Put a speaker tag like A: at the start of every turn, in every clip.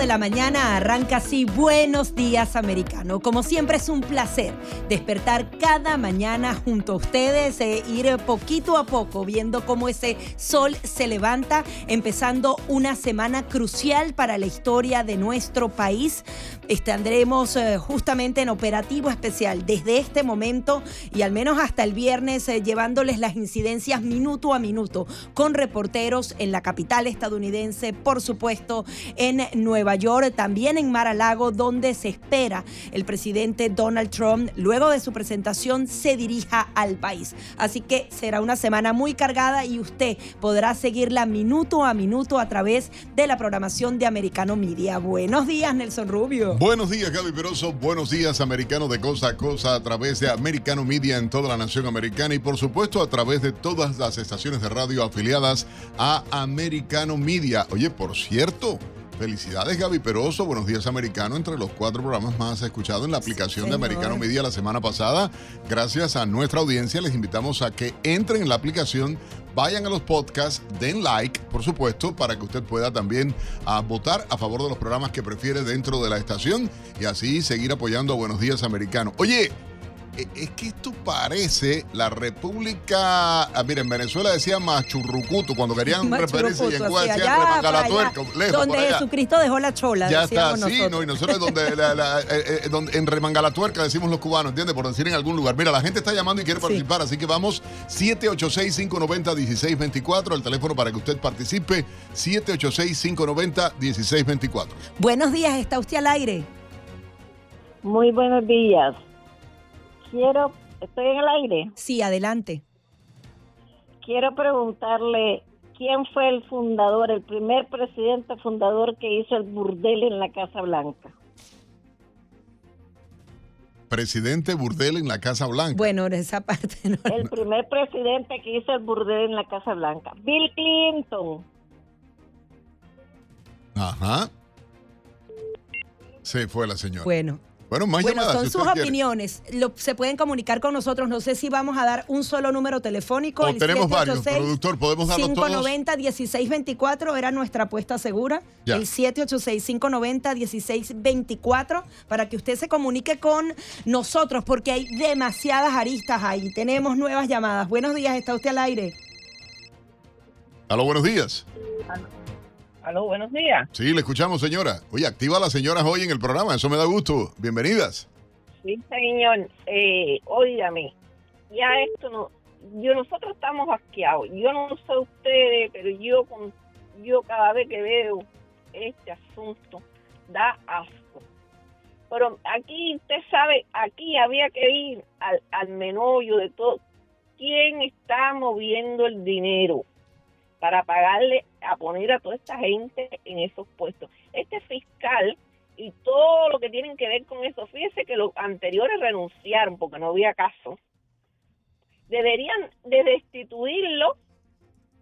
A: De la mañana arranca así Buenos Días Americano. Como siempre es un placer despertar cada mañana junto a ustedes, e ir poquito a poco viendo cómo ese sol se levanta, empezando una semana crucial para la historia de nuestro país. Estaremos eh, justamente en operativo especial desde este momento y al menos hasta el viernes eh, llevándoles las incidencias minuto a minuto con reporteros en la capital estadounidense, por supuesto en Nueva York, también en Mar a Lago, donde se espera el presidente Donald Trump, luego de su presentación, se dirija al país. Así que será una semana muy cargada y usted podrá seguirla minuto a minuto a través de la programación de Americano Media. Buenos días, Nelson Rubio.
B: Buenos días, Gaby Peroso. Buenos días, americano de cosa a cosa a través de Americano Media en toda la nación americana y por supuesto a través de todas las estaciones de radio afiliadas a Americano Media. Oye, por cierto, Felicidades Gaby Peroso, Buenos Días Americano, entre los cuatro programas más escuchados en la aplicación de Americano Media la semana pasada. Gracias a nuestra audiencia les invitamos a que entren en la aplicación, vayan a los podcasts, den like, por supuesto, para que usted pueda también ah, votar a favor de los programas que prefiere dentro de la estación y así seguir apoyando a Buenos Días Americano. Oye, es que esto parece la República. Ah, mira, en Venezuela decían Machurrucuto, cuando querían referencia y en Cuba decían Remangalastuerca.
A: Donde Jesucristo dejó la chola.
B: Ya está, sí, no, y nosotros donde, la, la, eh, eh, donde en Remangalastuerca decimos los cubanos, ¿entiendes? Por decir en algún lugar. Mira, la gente está llamando y quiere participar, así que vamos 786-590-1624, el teléfono para que usted participe, 786-590-1624.
A: Buenos días, ¿está usted al aire?
C: Muy buenos días quiero, estoy en el aire.
A: Sí, adelante.
C: Quiero preguntarle quién fue el fundador, el primer presidente fundador que hizo el burdel en la Casa Blanca.
B: Presidente burdel en la Casa Blanca.
A: Bueno, esa parte no.
C: El primer presidente que hizo el burdel en la Casa Blanca. Bill Clinton.
B: Ajá. Se fue la señora.
A: Bueno,
B: bueno, más
A: bueno, son sus opiniones. se pueden comunicar con nosotros. No sé si vamos a dar un solo número telefónico.
B: O tenemos varios, productor. Podemos darlo
A: 590-1624 era nuestra apuesta segura. El 786-590-1624 para que usted se comunique con nosotros porque hay demasiadas aristas ahí. Tenemos nuevas llamadas. Buenos días, está usted al aire.
B: Aló, buenos días.
C: Aló, buenos días.
B: Sí, le escuchamos, señora. Oye, activa a las señoras hoy en el programa, eso me da gusto. Bienvenidas.
C: Sí, señor. Eh, óigame, ya esto no, yo nosotros estamos asqueados. Yo no sé ustedes, pero yo con, yo cada vez que veo este asunto da asco. Pero aquí usted sabe, aquí había que ir al, al menollo de todo. ¿Quién está moviendo el dinero? para pagarle a poner a toda esta gente en esos puestos. Este fiscal y todo lo que tienen que ver con eso, fíjese que los anteriores renunciaron porque no había caso, deberían de destituirlo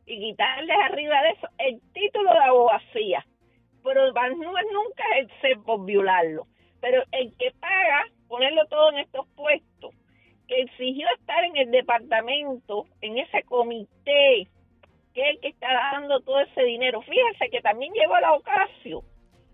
C: y quitarles arriba de eso el título de abogacía. Pero es nunca ser por violarlo. Pero el que paga, ponerlo todo en estos puestos, que exigió estar en el departamento, en ese comité que que está dando todo ese dinero. Fíjense que también llegó a la Ocasio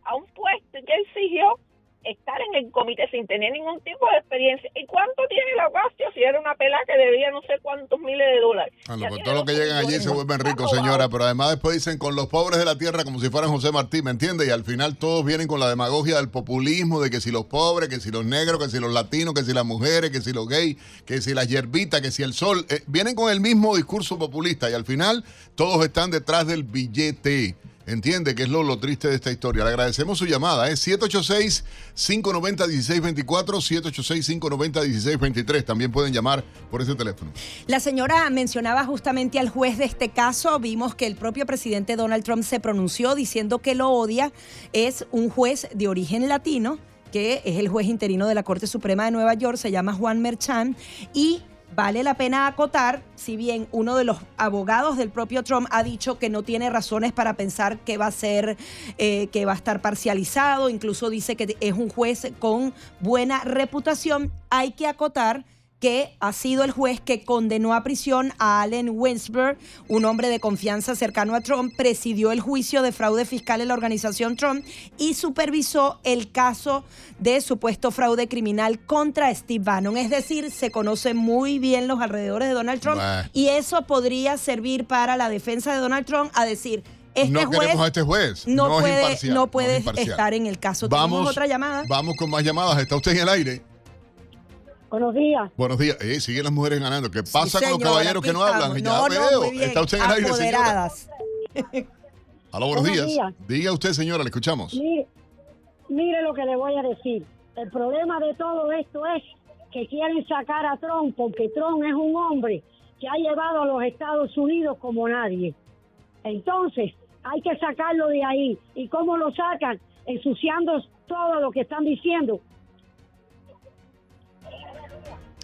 C: a un puesto que exigió estar en el comité sin tener ningún tipo de experiencia. ¿Y cuánto tiene la Ocasio si era una pela que debía no sé cuántos miles de dólares?
B: Bueno, pues todo lo que llegan allí se vuelven ricos, señora, pero además después dicen con los pobres de la tierra como si fueran José Martí, ¿me entiende? Y al final todos vienen con la demagogia del populismo, de que si los pobres, que si los negros, que si los latinos, que si las mujeres, que si los gays, que si las hierbitas, que si el sol. Eh, vienen con el mismo discurso populista y al final todos están detrás del billete. Entiende que es lo, lo triste de esta historia. Le agradecemos su llamada, es 786-590-1624, 786-590-1623. También pueden llamar por ese teléfono.
A: La señora mencionaba justamente al juez de este caso. Vimos que el propio presidente Donald Trump se pronunció diciendo que lo odia. Es un juez de origen latino, que es el juez interino de la Corte Suprema de Nueva York, se llama Juan Merchan, y Vale la pena acotar, si bien uno de los abogados del propio Trump ha dicho que no tiene razones para pensar que va a ser, eh, que va a estar parcializado, incluso dice que es un juez con buena reputación, hay que acotar que ha sido el juez que condenó a prisión a Allen Winsberg, un hombre de confianza cercano a Trump, presidió el juicio de fraude fiscal en la organización Trump y supervisó el caso de supuesto fraude criminal contra Steve Bannon. Es decir, se conocen muy bien los alrededores de Donald Trump y eso podría servir para la defensa de Donald Trump a decir, este
B: no
A: juez
B: queremos a este juez.
A: no,
B: No, es
A: puede,
B: imparcial,
A: no
B: es
A: puede estar en el caso. Tenemos
B: Vamos,
A: otra llamada.
B: vamos con más llamadas. ¿Está usted en el aire?
D: Buenos días.
B: Buenos días. Eh, siguen las mujeres ganando. ¿Qué pasa con los caballeros que no hablan?
A: estamos.
B: Ya
A: No, no,
B: veo. ¿Está usted en el aire, señora?
A: Apoderadas.
B: Aló, buenos,
D: Buenos
B: días.
D: días.
B: Diga usted, señora, le escuchamos.
D: Mire, mire lo que le voy a decir. El problema de todo esto es que quieren sacar a Trump porque Trump es un hombre que ha llevado a los Estados Unidos como nadie. Entonces, hay que sacarlo de ahí. ¿Y cómo lo sacan? Ensuciando todo lo que están diciendo.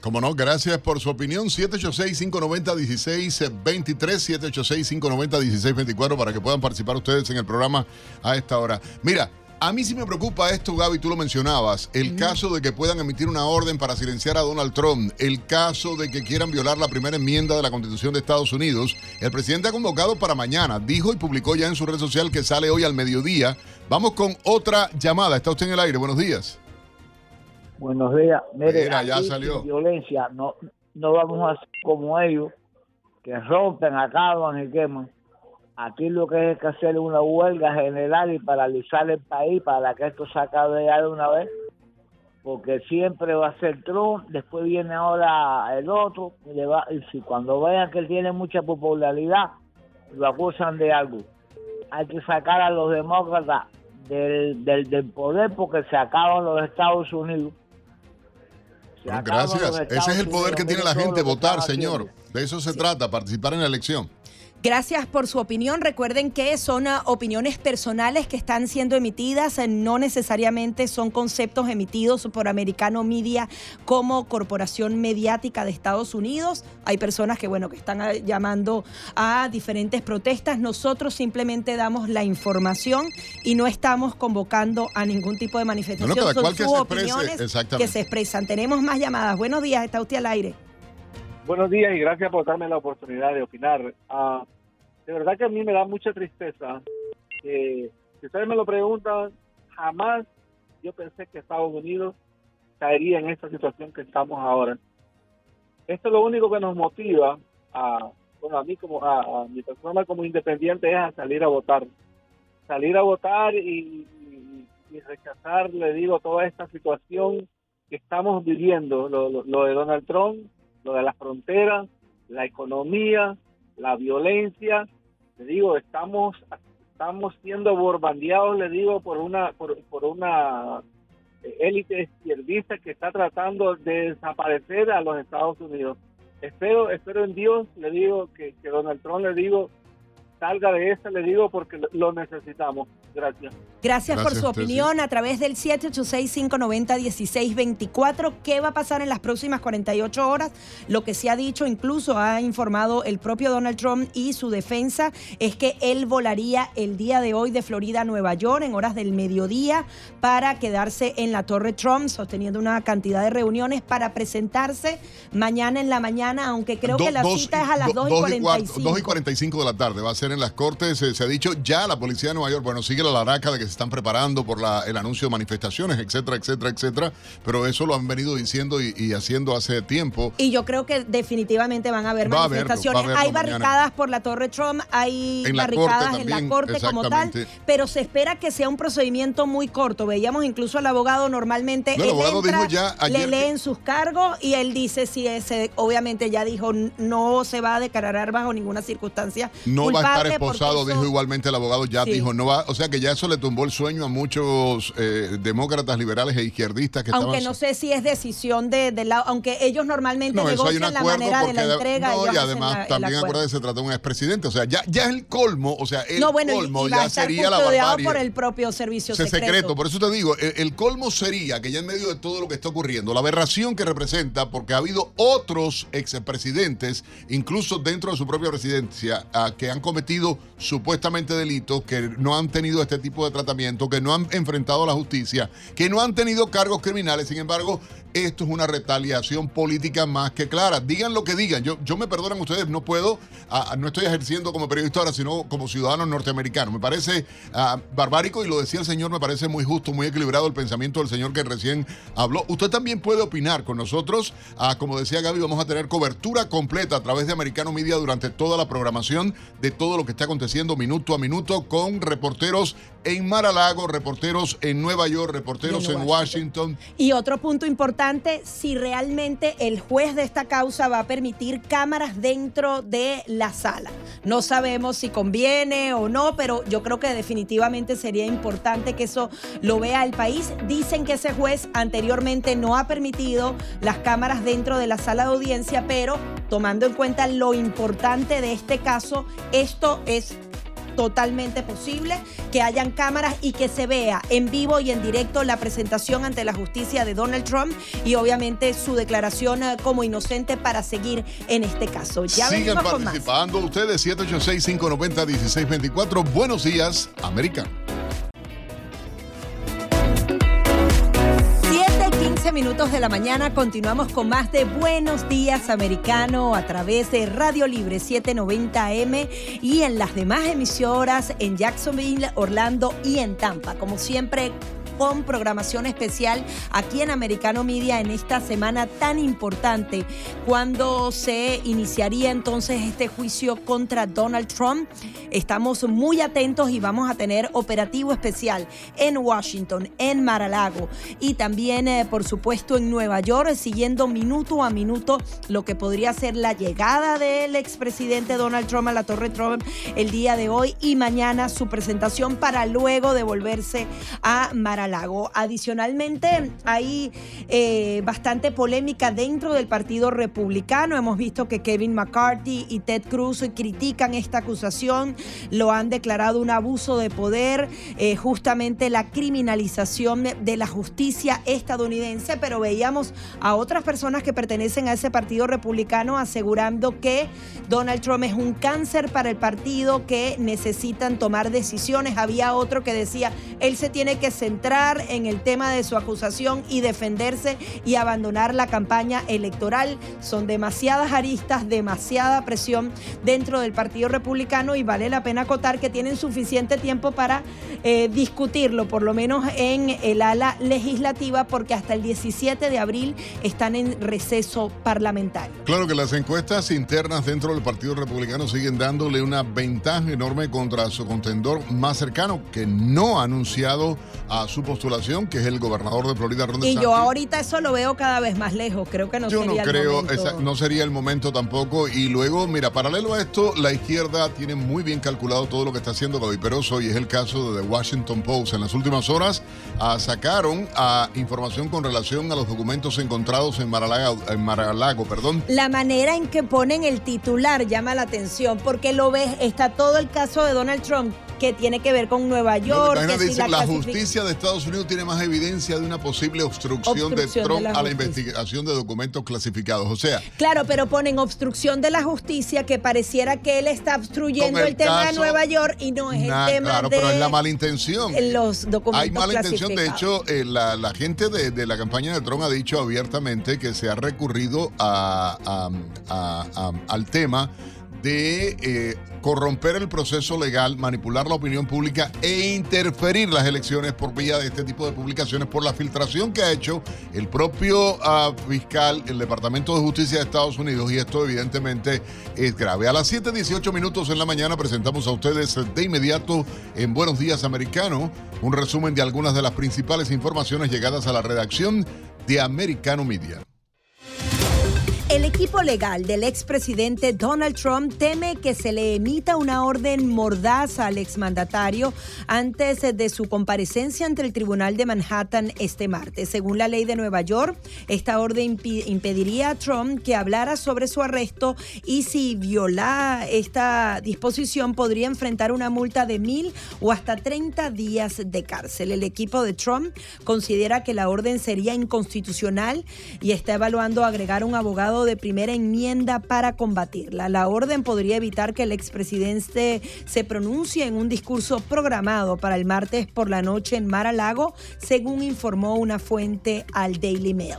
B: Como no, gracias por su opinión. 786-590-1623, 786-590-1624 para que puedan participar ustedes en el programa a esta hora. Mira, a mí sí me preocupa esto, Gaby, tú lo mencionabas, el caso de que puedan emitir una orden para silenciar a Donald Trump, el caso de que quieran violar la primera enmienda de la Constitución de Estados Unidos. El presidente ha convocado para mañana, dijo y publicó ya en su red social que sale hoy al mediodía. Vamos con otra llamada. Está usted en el aire, buenos días.
E: Buenos días. Mire,
B: Mira, ya salió.
E: violencia, no, no vamos a ser como ellos, que rompen, acaban y queman. Aquí lo que es que hacer una huelga general y paralizar el país para que esto se acabe ya de una vez. Porque siempre va a ser Trump, después viene ahora el otro, y, le va- y si cuando vean que él tiene mucha popularidad, lo acusan de algo. Hay que sacar a los demócratas del, del, del poder porque se acaban los Estados Unidos.
B: Gracias. Ese es el poder que tiene la gente, votar, señor. De eso se trata, participar en la elección.
A: Gracias por su opinión. Recuerden que son ah, opiniones personales que están siendo emitidas, eh, no necesariamente son conceptos emitidos por Americano Media como corporación mediática de Estados Unidos. Hay personas que, bueno, que están ah, llamando a diferentes protestas. Nosotros simplemente damos la información y no estamos convocando a ningún tipo de manifestación. Son
B: que
A: sus
B: se exprese,
A: opiniones que se expresan. Tenemos más llamadas. Buenos días, está usted al aire.
F: Buenos días y gracias por darme la oportunidad de opinar. Ah, de verdad que a mí me da mucha tristeza. que si ustedes me lo preguntan, jamás yo pensé que Estados Unidos caería en esta situación que estamos ahora. Esto es lo único que nos motiva a, bueno, a mí como a, mi persona como independiente es a salir a votar. Salir a votar y, rechazar, le digo, toda esta situación que estamos viviendo, lo de Donald Trump, lo de las fronteras, la economía, la violencia. Le digo, estamos estamos siendo borbandeados, le digo, por una por, una eh, élite izquierdista que está tratando de desaparecer a los Estados Unidos. Espero espero en Dios, le digo que, que Donald Trump le digo salga de esta, le digo porque lo necesitamos. Gracias.
A: Gracias, por
B: Gracias
A: su
B: a usted,
A: opinión a través del 786-590-1624. ¿Qué va a pasar en las próximas 48 horas? Lo que se ha dicho, incluso ha informado el propio Donald Trump y su defensa, es que él volaría el día de hoy de Florida a Nueva York en horas del mediodía para quedarse en la Torre Trump, sosteniendo una cantidad de reuniones para presentarse mañana en la mañana, aunque creo
B: Do-
A: que la
B: dos
A: cita es a las
B: do-
A: 2 y
B: dos cuarto-
A: 45.
B: dos y 45 de la tarde. Va a ser en las cortes. Se, se ha dicho ya la policía de Nueva York, bueno, sigue la laraca de que se están preparando por la- el anuncio de manifestaciones, etcétera, etcétera, etcétera. Pero eso lo han venido diciendo y, y haciendo hace tiempo.
A: Y yo creo que definitivamente van a haber
B: Va a haberlo,
A: manifestaciones.
B: va a haberlo
A: hay
B: mañana.
A: barricadas por la Torre Trump, hay
B: En la corte
A: barricadas en la corte como tal, pero se espera que sea un procedimiento muy corto. Veíamos incluso al abogado normalmente.
B: No, el abogado
A: entra,
B: dijo ya ayer
A: le
B: que-
A: leen sus cargos y él dice si ese, obviamente ya dijo, no se va a declarar bajo ninguna circunstancia
B: No va a
A: porque
B: esposado, dijo igualmente el abogado, ya
A: Sí.
B: dijo, no va, o sea que ya eso le tumbó el sueño a muchos eh, demócratas liberales e izquierdistas que
A: Aunque
B: estaban...
A: no sé si es decisión de, de la, aunque ellos normalmente
B: No,
A: negocian la manera de la entrega.
B: no, y además
A: la-
B: también
A: acuerdo.
B: acuérdate se trata de un expresidente, o sea, ya, ya es el colmo, o sea, el
A: no, bueno,
B: colmo
A: y,
B: ya sería la barbarie.
A: por el propio servicio secreto.
B: secreto. Por eso te digo, el, el colmo sería que ya en medio de todo lo que está ocurriendo, la aberración que representa, porque ha habido otros expresidentes, incluso dentro de su propia presidencia, ah, que han cometido supuestamente delitos, que no han tenido este tipo de tratamiento, que no han enfrentado a la justicia, que no han tenido cargos criminales. Sin embargo, esto es una retaliación política más que clara. Digan lo que digan. Yo, yo me perdonan ustedes, no puedo, no estoy ejerciendo como periodista ahora, sino como ciudadano norteamericano. Me parece ah, barbárico y lo decía el señor, me parece muy justo, muy equilibrado el pensamiento del señor que recién habló. Usted también puede opinar con nosotros. Ah, como decía Gaby, vamos a tener cobertura completa a través de Americano Media durante toda la programación de todo lo que está aconteciendo minuto a minuto con reporteros en Mar-a-Lago, reporteros en Nueva York, reporteros
A: en
B: en Washington.
A: Y otro punto importante, si realmente el juez de esta causa va a permitir cámaras dentro de la sala. No sabemos si conviene o no, pero yo creo que definitivamente sería importante que eso lo vea el país. Dicen que ese juez anteriormente no ha permitido las cámaras dentro de la sala de audiencia, pero tomando en cuenta lo importante de este caso, esto es totalmente posible que hayan cámaras y que se vea en vivo y en directo la presentación ante la justicia de Donald Trump y obviamente su declaración eh, como inocente para seguir en este caso. Ya
B: Sigan
A: venimos con más.
B: participando ustedes, 786-590-1624. Buenos días, América.
A: 7, 15 minutos de la mañana continuamos con más de Buenos Días Americano a través de Radio Libre 790M y en las demás emisoras en Jacksonville, Orlando y en Tampa. Como siempre, con programación especial aquí en Americano Media en esta semana tan importante cuando se iniciaría entonces este juicio contra Donald Trump. Estamos muy atentos y vamos a tener operativo especial en Washington, en Mar-a-Lago y también, eh, por supuesto, en Nueva York, siguiendo minuto a minuto lo que podría ser la llegada del expresidente Donald Trump a la Torre Trump el día de hoy y mañana su presentación para luego devolverse a Mar-a-Lago. Adicionalmente, hay eh, bastante polémica dentro del Partido Republicano. Hemos visto que Kevin McCarthy y Ted Cruz critican esta acusación, lo han declarado un abuso de poder, eh, justamente la criminalización de la justicia estadounidense, pero veíamos a otras personas que pertenecen a ese Partido Republicano asegurando que Donald Trump es un cáncer para el partido, que necesitan tomar decisiones. Había otro que decía, él se tiene que centrar en el tema de su acusación y defenderse y abandonar la campaña electoral. Son demasiadas aristas, demasiada presión dentro del Partido Republicano y vale la pena acotar que tienen suficiente tiempo para eh, discutirlo, por lo menos en el ala legislativa, porque hasta el 17 de abril están en receso parlamentario.
B: Claro que las encuestas internas dentro del Partido Republicano siguen dándole una ventaja enorme contra su contendor más cercano, que no ha anunciado a su postulación, que es el gobernador de Florida, Ron
A: Y yo ahorita eso lo veo cada vez más lejos. Creo que no
B: Yo no
A: sería el
B: creo,
A: momento.
B: esa- no sería el momento tampoco. Y luego, mira, paralelo a esto, la izquierda tiene muy bien calculado todo lo que está haciendo Gaby Peroso y es el caso de The Washington Post. En las últimas horas ah, sacaron ah, información con relación a los documentos encontrados en Mar-a-Lago, en Mar-a-Lago, perdón.
A: La manera en que ponen el titular llama la atención, porque lo ves, está todo el caso de Donald Trump que tiene que ver con Nueva York.
B: la página
A: que si
B: dice, la,
A: clasific-
B: justicia de Estados Unidos tiene más evidencia de una posible obstrucción,
A: Obstrucción
B: de
A: de
B: Trump
A: la
B: a la investigación de documentos clasificados. O sea,
A: Claro, pero ponen obstrucción de la justicia que pareciera que él está obstruyendo el,
B: el
A: tema de Nueva York y no es el tema
B: claro,
A: de
B: pero es la mala intención.
A: los documentos
B: Hay mala intención. De hecho, eh, la, la gente de, de la campaña de Trump ha dicho abiertamente que se ha recurrido a- a- a- a- al tema de eh, corromper el proceso legal, manipular la opinión pública e interferir las elecciones por vía de este tipo de publicaciones por la filtración que ha hecho el propio ah, fiscal, el Departamento de Justicia de Estados Unidos y esto evidentemente es grave. A las 7.18 minutos en la mañana presentamos a ustedes de inmediato en Buenos Días Americano un resumen de algunas de las principales informaciones llegadas a la redacción de Americano Media.
A: El equipo legal del expresidente Donald Trump teme que se le emita una orden mordaza al exmandatario antes de su comparecencia ante el Tribunal de Manhattan este martes. Según la ley de Nueva York, esta orden impediría a Trump que hablara sobre su arresto y si viola esta disposición podría enfrentar una multa de mil o hasta 30 días de cárcel. El equipo de Trump considera que la orden sería inconstitucional y está evaluando agregar un abogado de primera enmienda para combatirla. La orden podría evitar que el expresidente se pronuncie en un discurso programado para el martes por la noche en Mar según informó una fuente al Daily Mail.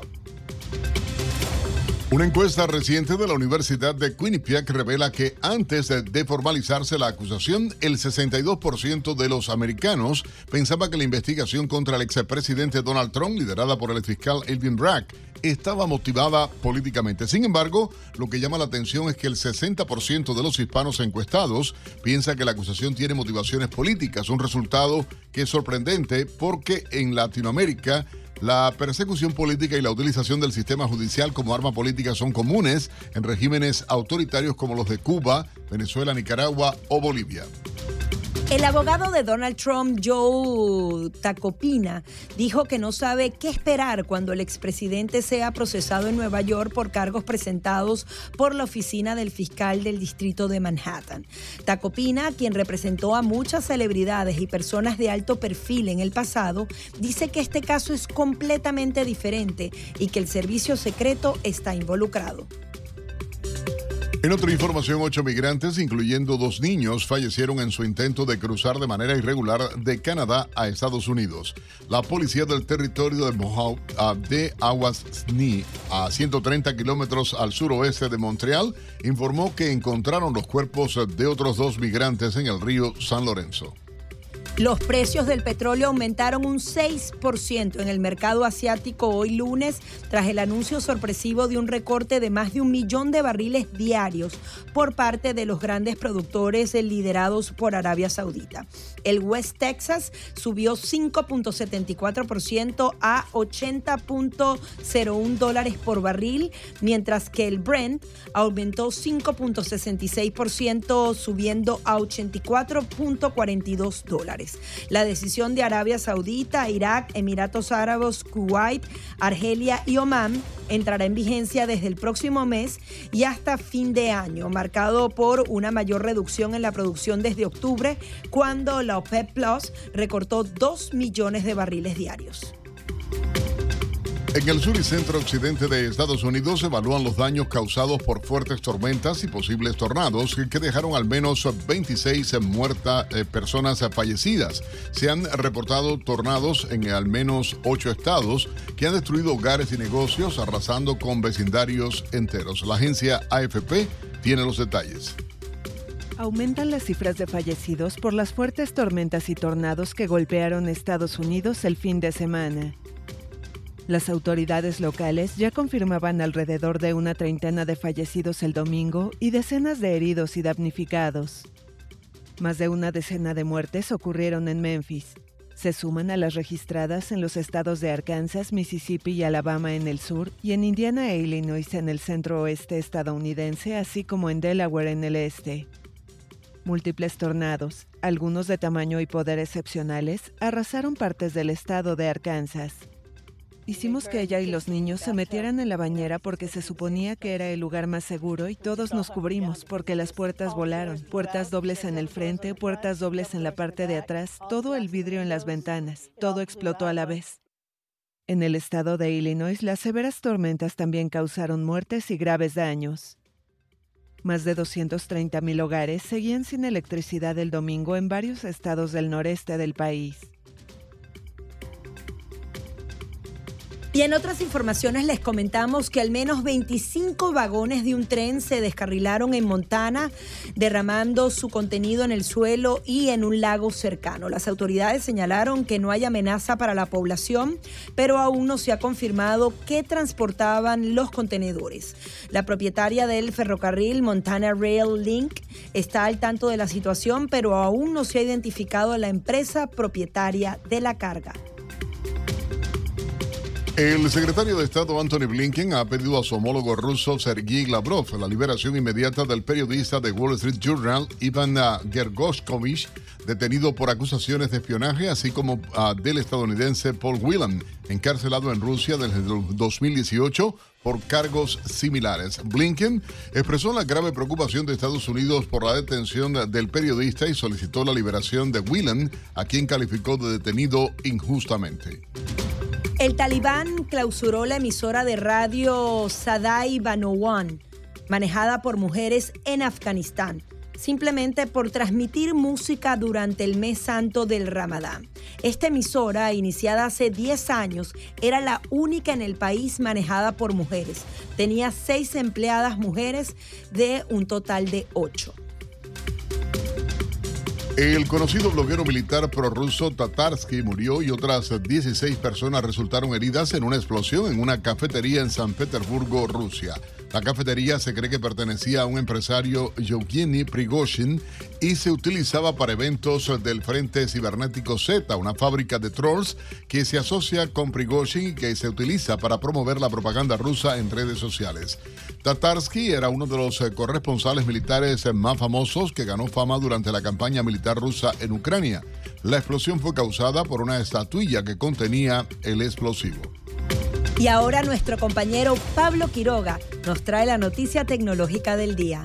B: Una encuesta reciente de la Universidad de Quinnipiac revela que antes de formalizarse la acusación, el 62% de los americanos pensaba que la investigación contra el expresidente Donald Trump, liderada por el fiscal Elvin Bragg, estaba motivada políticamente. Sin embargo, lo que llama la atención es que el 60% de los hispanos encuestados piensa que la acusación tiene motivaciones políticas, un resultado que es sorprendente porque en Latinoamérica la persecución política y la utilización del sistema judicial como arma política son comunes en regímenes autoritarios como los de Cuba, Venezuela, Nicaragua o Bolivia.
A: El abogado de Donald Trump, Joe Tacopina, dijo que no sabe qué esperar cuando el expresidente sea procesado en Nueva York por cargos presentados por la oficina del fiscal del distrito de Manhattan. Tacopina, quien representó a muchas celebridades y personas de alto perfil en el pasado, dice que este caso es completamente diferente y que el servicio secreto está involucrado.
B: En otra información, ocho migrantes, incluyendo dos niños, fallecieron en su intento de cruzar de manera irregular de Canadá a Estados Unidos. La policía del territorio de Mohawk ah, de Aguas Sni, a 130 kilómetros al suroeste de Montreal, informó que encontraron los cuerpos de otros dos migrantes en el río San Lorenzo.
A: Los precios del petróleo aumentaron un 6% en el mercado asiático hoy lunes tras el anuncio sorpresivo de un recorte de más de un millón de barriles diarios por parte de los grandes productores liderados por Arabia Saudita. El West Texas subió 5.74% a 80.01 dólares por barril, mientras que el Brent aumentó 5.66% subiendo a 84.42 dólares. La decisión de Arabia Saudita, Irak, Emiratos Árabes, Kuwait, Argelia y Omán entrará en vigencia desde el próximo mes y hasta fin de año, marcado por una mayor reducción en la producción desde octubre, cuando la OPEP Plus recortó 2 millones de barriles diarios.
B: En el sur y centro occidente de Estados Unidos evalúan los daños causados por fuertes tormentas y posibles tornados que dejaron al menos 26 muertas eh, personas fallecidas. Se han reportado tornados en al menos 8 estados que han destruido hogares y negocios, arrasando con vecindarios enteros. La agencia AFP tiene los detalles.
G: Aumentan las cifras de fallecidos por las fuertes tormentas y tornados que golpearon Estados Unidos el fin de semana. Las autoridades locales ya confirmaban alrededor de una treintena de fallecidos el domingo y decenas de heridos y damnificados. Más de una decena de muertes ocurrieron en Memphis. Se suman a las registradas en los estados de Arkansas, Mississippi y Alabama en el sur y en Indiana e Illinois en el centro oeste estadounidense, así como en Delaware en el este. Múltiples tornados, algunos de tamaño y poder excepcionales, arrasaron partes del estado de Arkansas. Hicimos que ella y los niños se metieran en la bañera porque se suponía que era el lugar más seguro y todos nos cubrimos porque las puertas volaron, puertas dobles en el frente, puertas dobles en la parte de atrás, todo el vidrio en las ventanas, todo explotó a la vez. En el estado de Illinois, las severas tormentas también causaron muertes y graves daños. Más de 230.000 hogares seguían sin electricidad el domingo en varios estados del noreste del país.
A: Y en otras informaciones les comentamos que al menos 25 vagones de un tren se descarrilaron en Montana, derramando su contenido en el suelo y en un lago cercano. Las autoridades señalaron que no hay amenaza para la población, pero aún no se ha confirmado qué transportaban los contenedores. La propietaria del ferrocarril Montana Rail Link está al tanto de la situación, pero aún no se ha identificado a la empresa propietaria de la carga.
B: El secretario de Estado Anthony Blinken ha pedido a su homólogo ruso Sergei Lavrov la liberación inmediata del periodista de Wall Street Journal Ivan Gergoskovich, detenido por acusaciones de espionaje, así como del estadounidense Paul Whelan, encarcelado en Rusia desde el 2018 por cargos similares. Blinken expresó la grave preocupación de Estados Unidos por la detención del periodista y solicitó la liberación de Whelan, a quien calificó de detenido injustamente.
A: El talibán clausuró la emisora de radio Sadai Banowan, manejada por mujeres en Afganistán, simplemente por transmitir música durante el mes santo del Ramadán. Esta emisora, iniciada hace 10 años, era la única en el país manejada por mujeres. Tenía seis empleadas mujeres de un total de ocho.
B: El conocido bloguero militar prorruso Tatarsky murió y otras 16 personas resultaron heridas en una explosión en una cafetería en San Petersburgo, Rusia. La cafetería se cree que pertenecía a un empresario Yevgeny Prigozhin y se utilizaba para eventos del Frente Cibernético Z, una fábrica de trolls que se asocia con Prigozhin y que se utiliza para promover la propaganda rusa en redes sociales. Tatarsky era uno de los eh, corresponsales militares más famosos que ganó fama durante la campaña militar rusa en Ucrania. La explosión fue causada por una estatuilla que contenía el explosivo.
A: Y ahora nuestro compañero Pablo Quiroga nos trae la noticia tecnológica del día.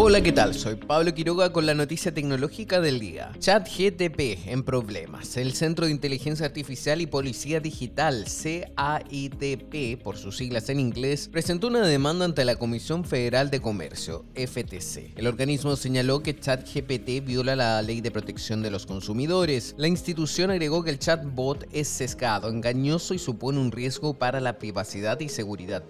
H: Hola, ¿qué tal? Soy Pablo Quiroga con la noticia tecnológica del día. ChatGTP en problemas. El Centro de Inteligencia Artificial y Policía Digital, CAIDP, por sus siglas en inglés, presentó una demanda ante la Comisión Federal de Comercio, FTC. El organismo señaló que ChatGPT viola la ley de protección de los consumidores. La institución agregó que el chatbot es sesgado, engañoso y supone un riesgo para la privacidad y seguridad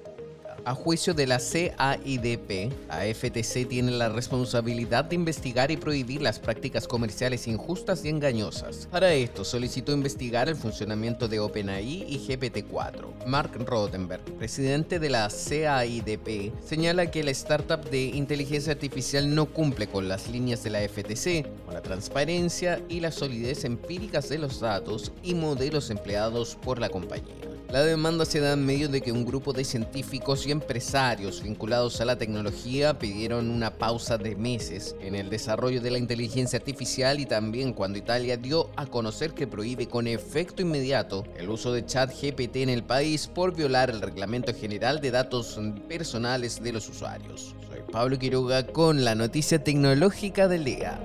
H: a juicio de la CAIDP, AFTC tiene la responsabilidad de investigar y prohibir las prácticas comerciales injustas y engañosas. Para esto solicitó investigar el funcionamiento de OpenAI y GPT-4. Mark Rodenberg, presidente de la CAIDP, señala que la startup de inteligencia artificial no cumple con las líneas de la FTC, con la transparencia y la solidez empíricas de los datos y modelos empleados por la compañía. La demanda se da en medio de que un grupo de científicos y empresarios vinculados a la tecnología pidieron una pausa de meses en el desarrollo de la inteligencia artificial y también cuando Italia dio a conocer que prohíbe con efecto inmediato el uso de chat GPT en el país por violar el reglamento general de datos personales de los usuarios. Soy Pablo Quiroga con la noticia tecnológica del día.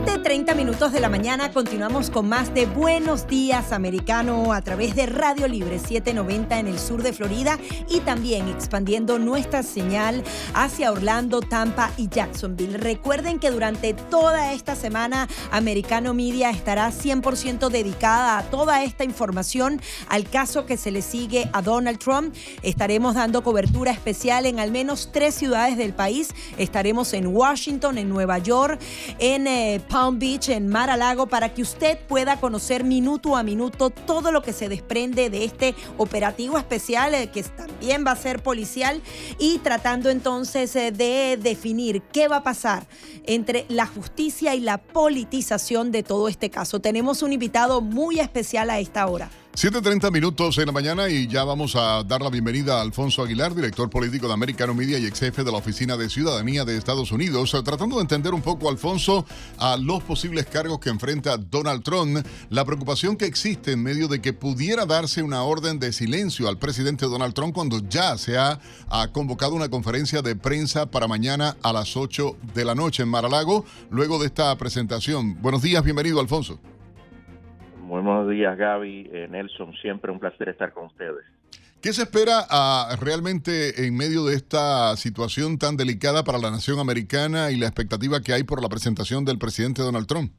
A: 7.30 minutos de la mañana continuamos con más de Buenos Días Americano a través de Radio Libre 790 en el sur de Florida y también expandiendo nuestra señal hacia Orlando, Tampa y Jacksonville. Recuerden que durante toda esta semana Americano Media estará 100% dedicada a toda esta información al caso que se le sigue a Donald Trump. Estaremos dando cobertura especial en al menos tres ciudades del país. Estaremos en Washington, en Nueva York, en eh, Palm Beach, en Mar a Lago, para que usted pueda conocer minuto a minuto todo lo que se desprende de este operativo especial, eh, que también va a ser policial, y tratando entonces eh, de definir qué va a pasar entre la justicia y la politización de todo este caso. Tenemos un invitado muy especial a esta hora.
B: 7.30 minutos en la mañana y ya vamos a dar la bienvenida a Alfonso Aguilar, director político de Americano Media y ex jefe de la Oficina de Ciudadanía de Estados Unidos, tratando de entender un poco, Alfonso, a los posibles cargos que enfrenta Donald Trump, la preocupación que existe en medio de que pudiera darse una orden de silencio al presidente Donald Trump cuando ya se ha, convocado una conferencia de prensa para mañana a las 8 de la noche en Maralago, luego de esta presentación. Buenos días, bienvenido, Alfonso.
I: Muy buenos días, Gaby, eh, Nelson. Siempre un placer estar con ustedes.
B: ¿Qué se espera ah, realmente en medio de esta situación tan delicada para la nación americana y la expectativa que hay por la presentación del presidente Donald Trump?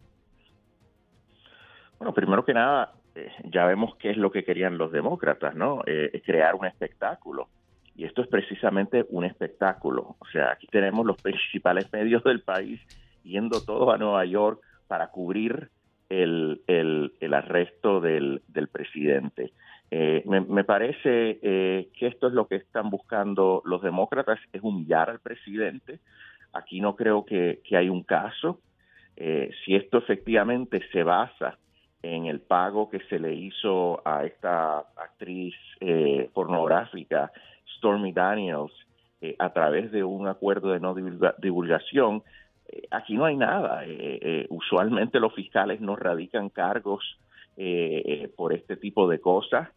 I: Bueno, primero que nada, eh, ya vemos qué es lo que querían los demócratas, ¿no? Eh, crear un espectáculo. Y esto es precisamente un espectáculo. O sea, aquí tenemos los principales medios del país yendo todos a Nueva York para cubrir el, el, arresto del, presidente. Eh, me, parece eh, que esto es lo que están buscando los demócratas, es humillar al presidente. Aquí no creo que, que hay un caso. Eh, si esto efectivamente se basa en el pago que se le hizo a esta actriz eh, pornográfica, Stormy Daniels, a través de un acuerdo de no divulgación, aquí no hay nada. usualmente los fiscales no radican cargos por este tipo de cosas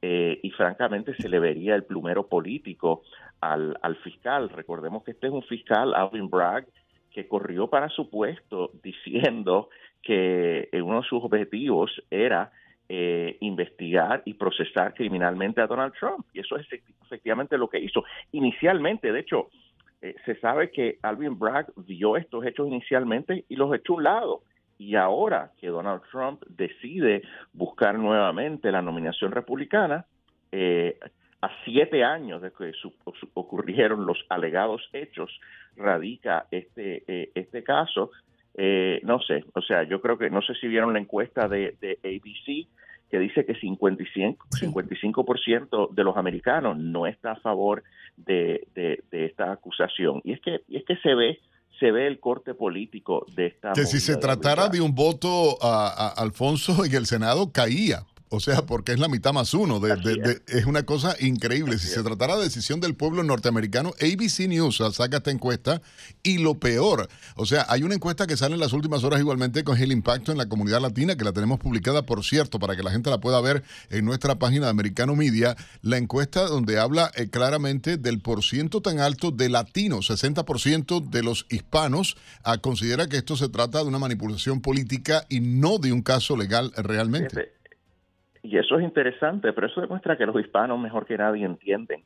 I: y francamente se le vería el plumero político al, al fiscal. Recordemos que este es un fiscal, Alvin Bragg, que corrió para su puesto diciendo que eh, uno de sus objetivos era eh, investigar y procesar criminalmente a Donald Trump. Y eso es efectivamente lo que hizo. Inicialmente, de hecho, eh, se sabe que Alvin Bragg vio estos hechos inicialmente y los echó a un lado. Y ahora que Donald Trump decide buscar nuevamente la nominación republicana, a siete años de que ocurrieron los alegados hechos, radica este, este caso eh, no sé, o sea, yo creo que, no sé si vieron la encuesta de, ABC que dice que 55, 55% de los americanos no está a favor de, esta acusación. Y es que, y es que se ve se ve el corte político de esta.
B: Que si se tratara de un voto a, Alfonso en el Senado, caía. O sea, porque es la mitad más uno. De, es. una cosa increíble. si se tratara de decisión del pueblo norteamericano, ABC News saca esta encuesta y lo peor, o sea, hay una encuesta que sale en las últimas horas igualmente con el impacto en la comunidad latina, que la tenemos publicada, por cierto, para que la gente la pueda ver en nuestra página de Americano Media, la encuesta donde habla eh, claramente del porciento tan alto de latinos, 60% de los hispanos ah, considera que esto se trata de una manipulación política y no de un caso legal realmente.
I: Y eso es interesante, pero eso demuestra que los hispanos mejor que nadie entienden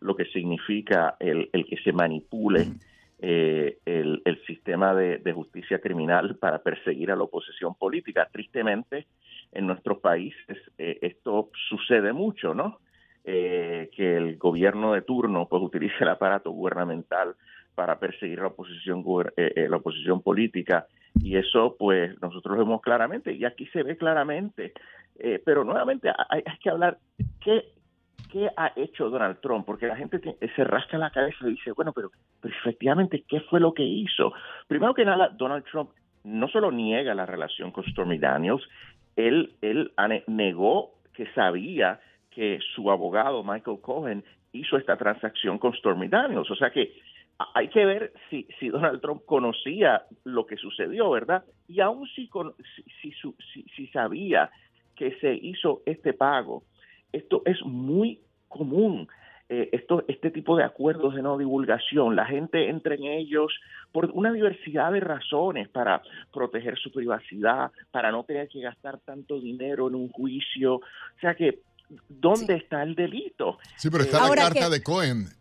I: lo que significa el, el que se manipule eh, el, el, sistema de, de, justicia criminal para perseguir a la oposición política. Tristemente, en nuestros países eh, esto sucede mucho, ¿no? Eh, que el gobierno de turno pues utilice el aparato gubernamental para perseguir la oposición la oposición política y eso pues nosotros vemos claramente y aquí se ve claramente eh, pero nuevamente hay, que hablar qué, qué ha hecho Donald Trump, porque la gente se rasca la cabeza y dice, bueno, pero, efectivamente, ¿qué fue lo que hizo? Primero que nada, Donald Trump no solo niega la relación con Stormy Daniels, él, él negó que sabía que su abogado Michael Cohen hizo esta transacción con Stormy Daniels. O sea que hay que ver si, si Donald Trump conocía lo que sucedió, ¿verdad? Y aún si, si, si, si sabía que se hizo este pago. Esto es muy común. Eh, esto, este tipo de acuerdos de no divulgación, la gente entra en ellos por una diversidad de razones para proteger su privacidad, para no tener que gastar tanto dinero en un juicio. O sea que, ¿dónde está el delito?
B: Sí, pero está la carta de Cohen.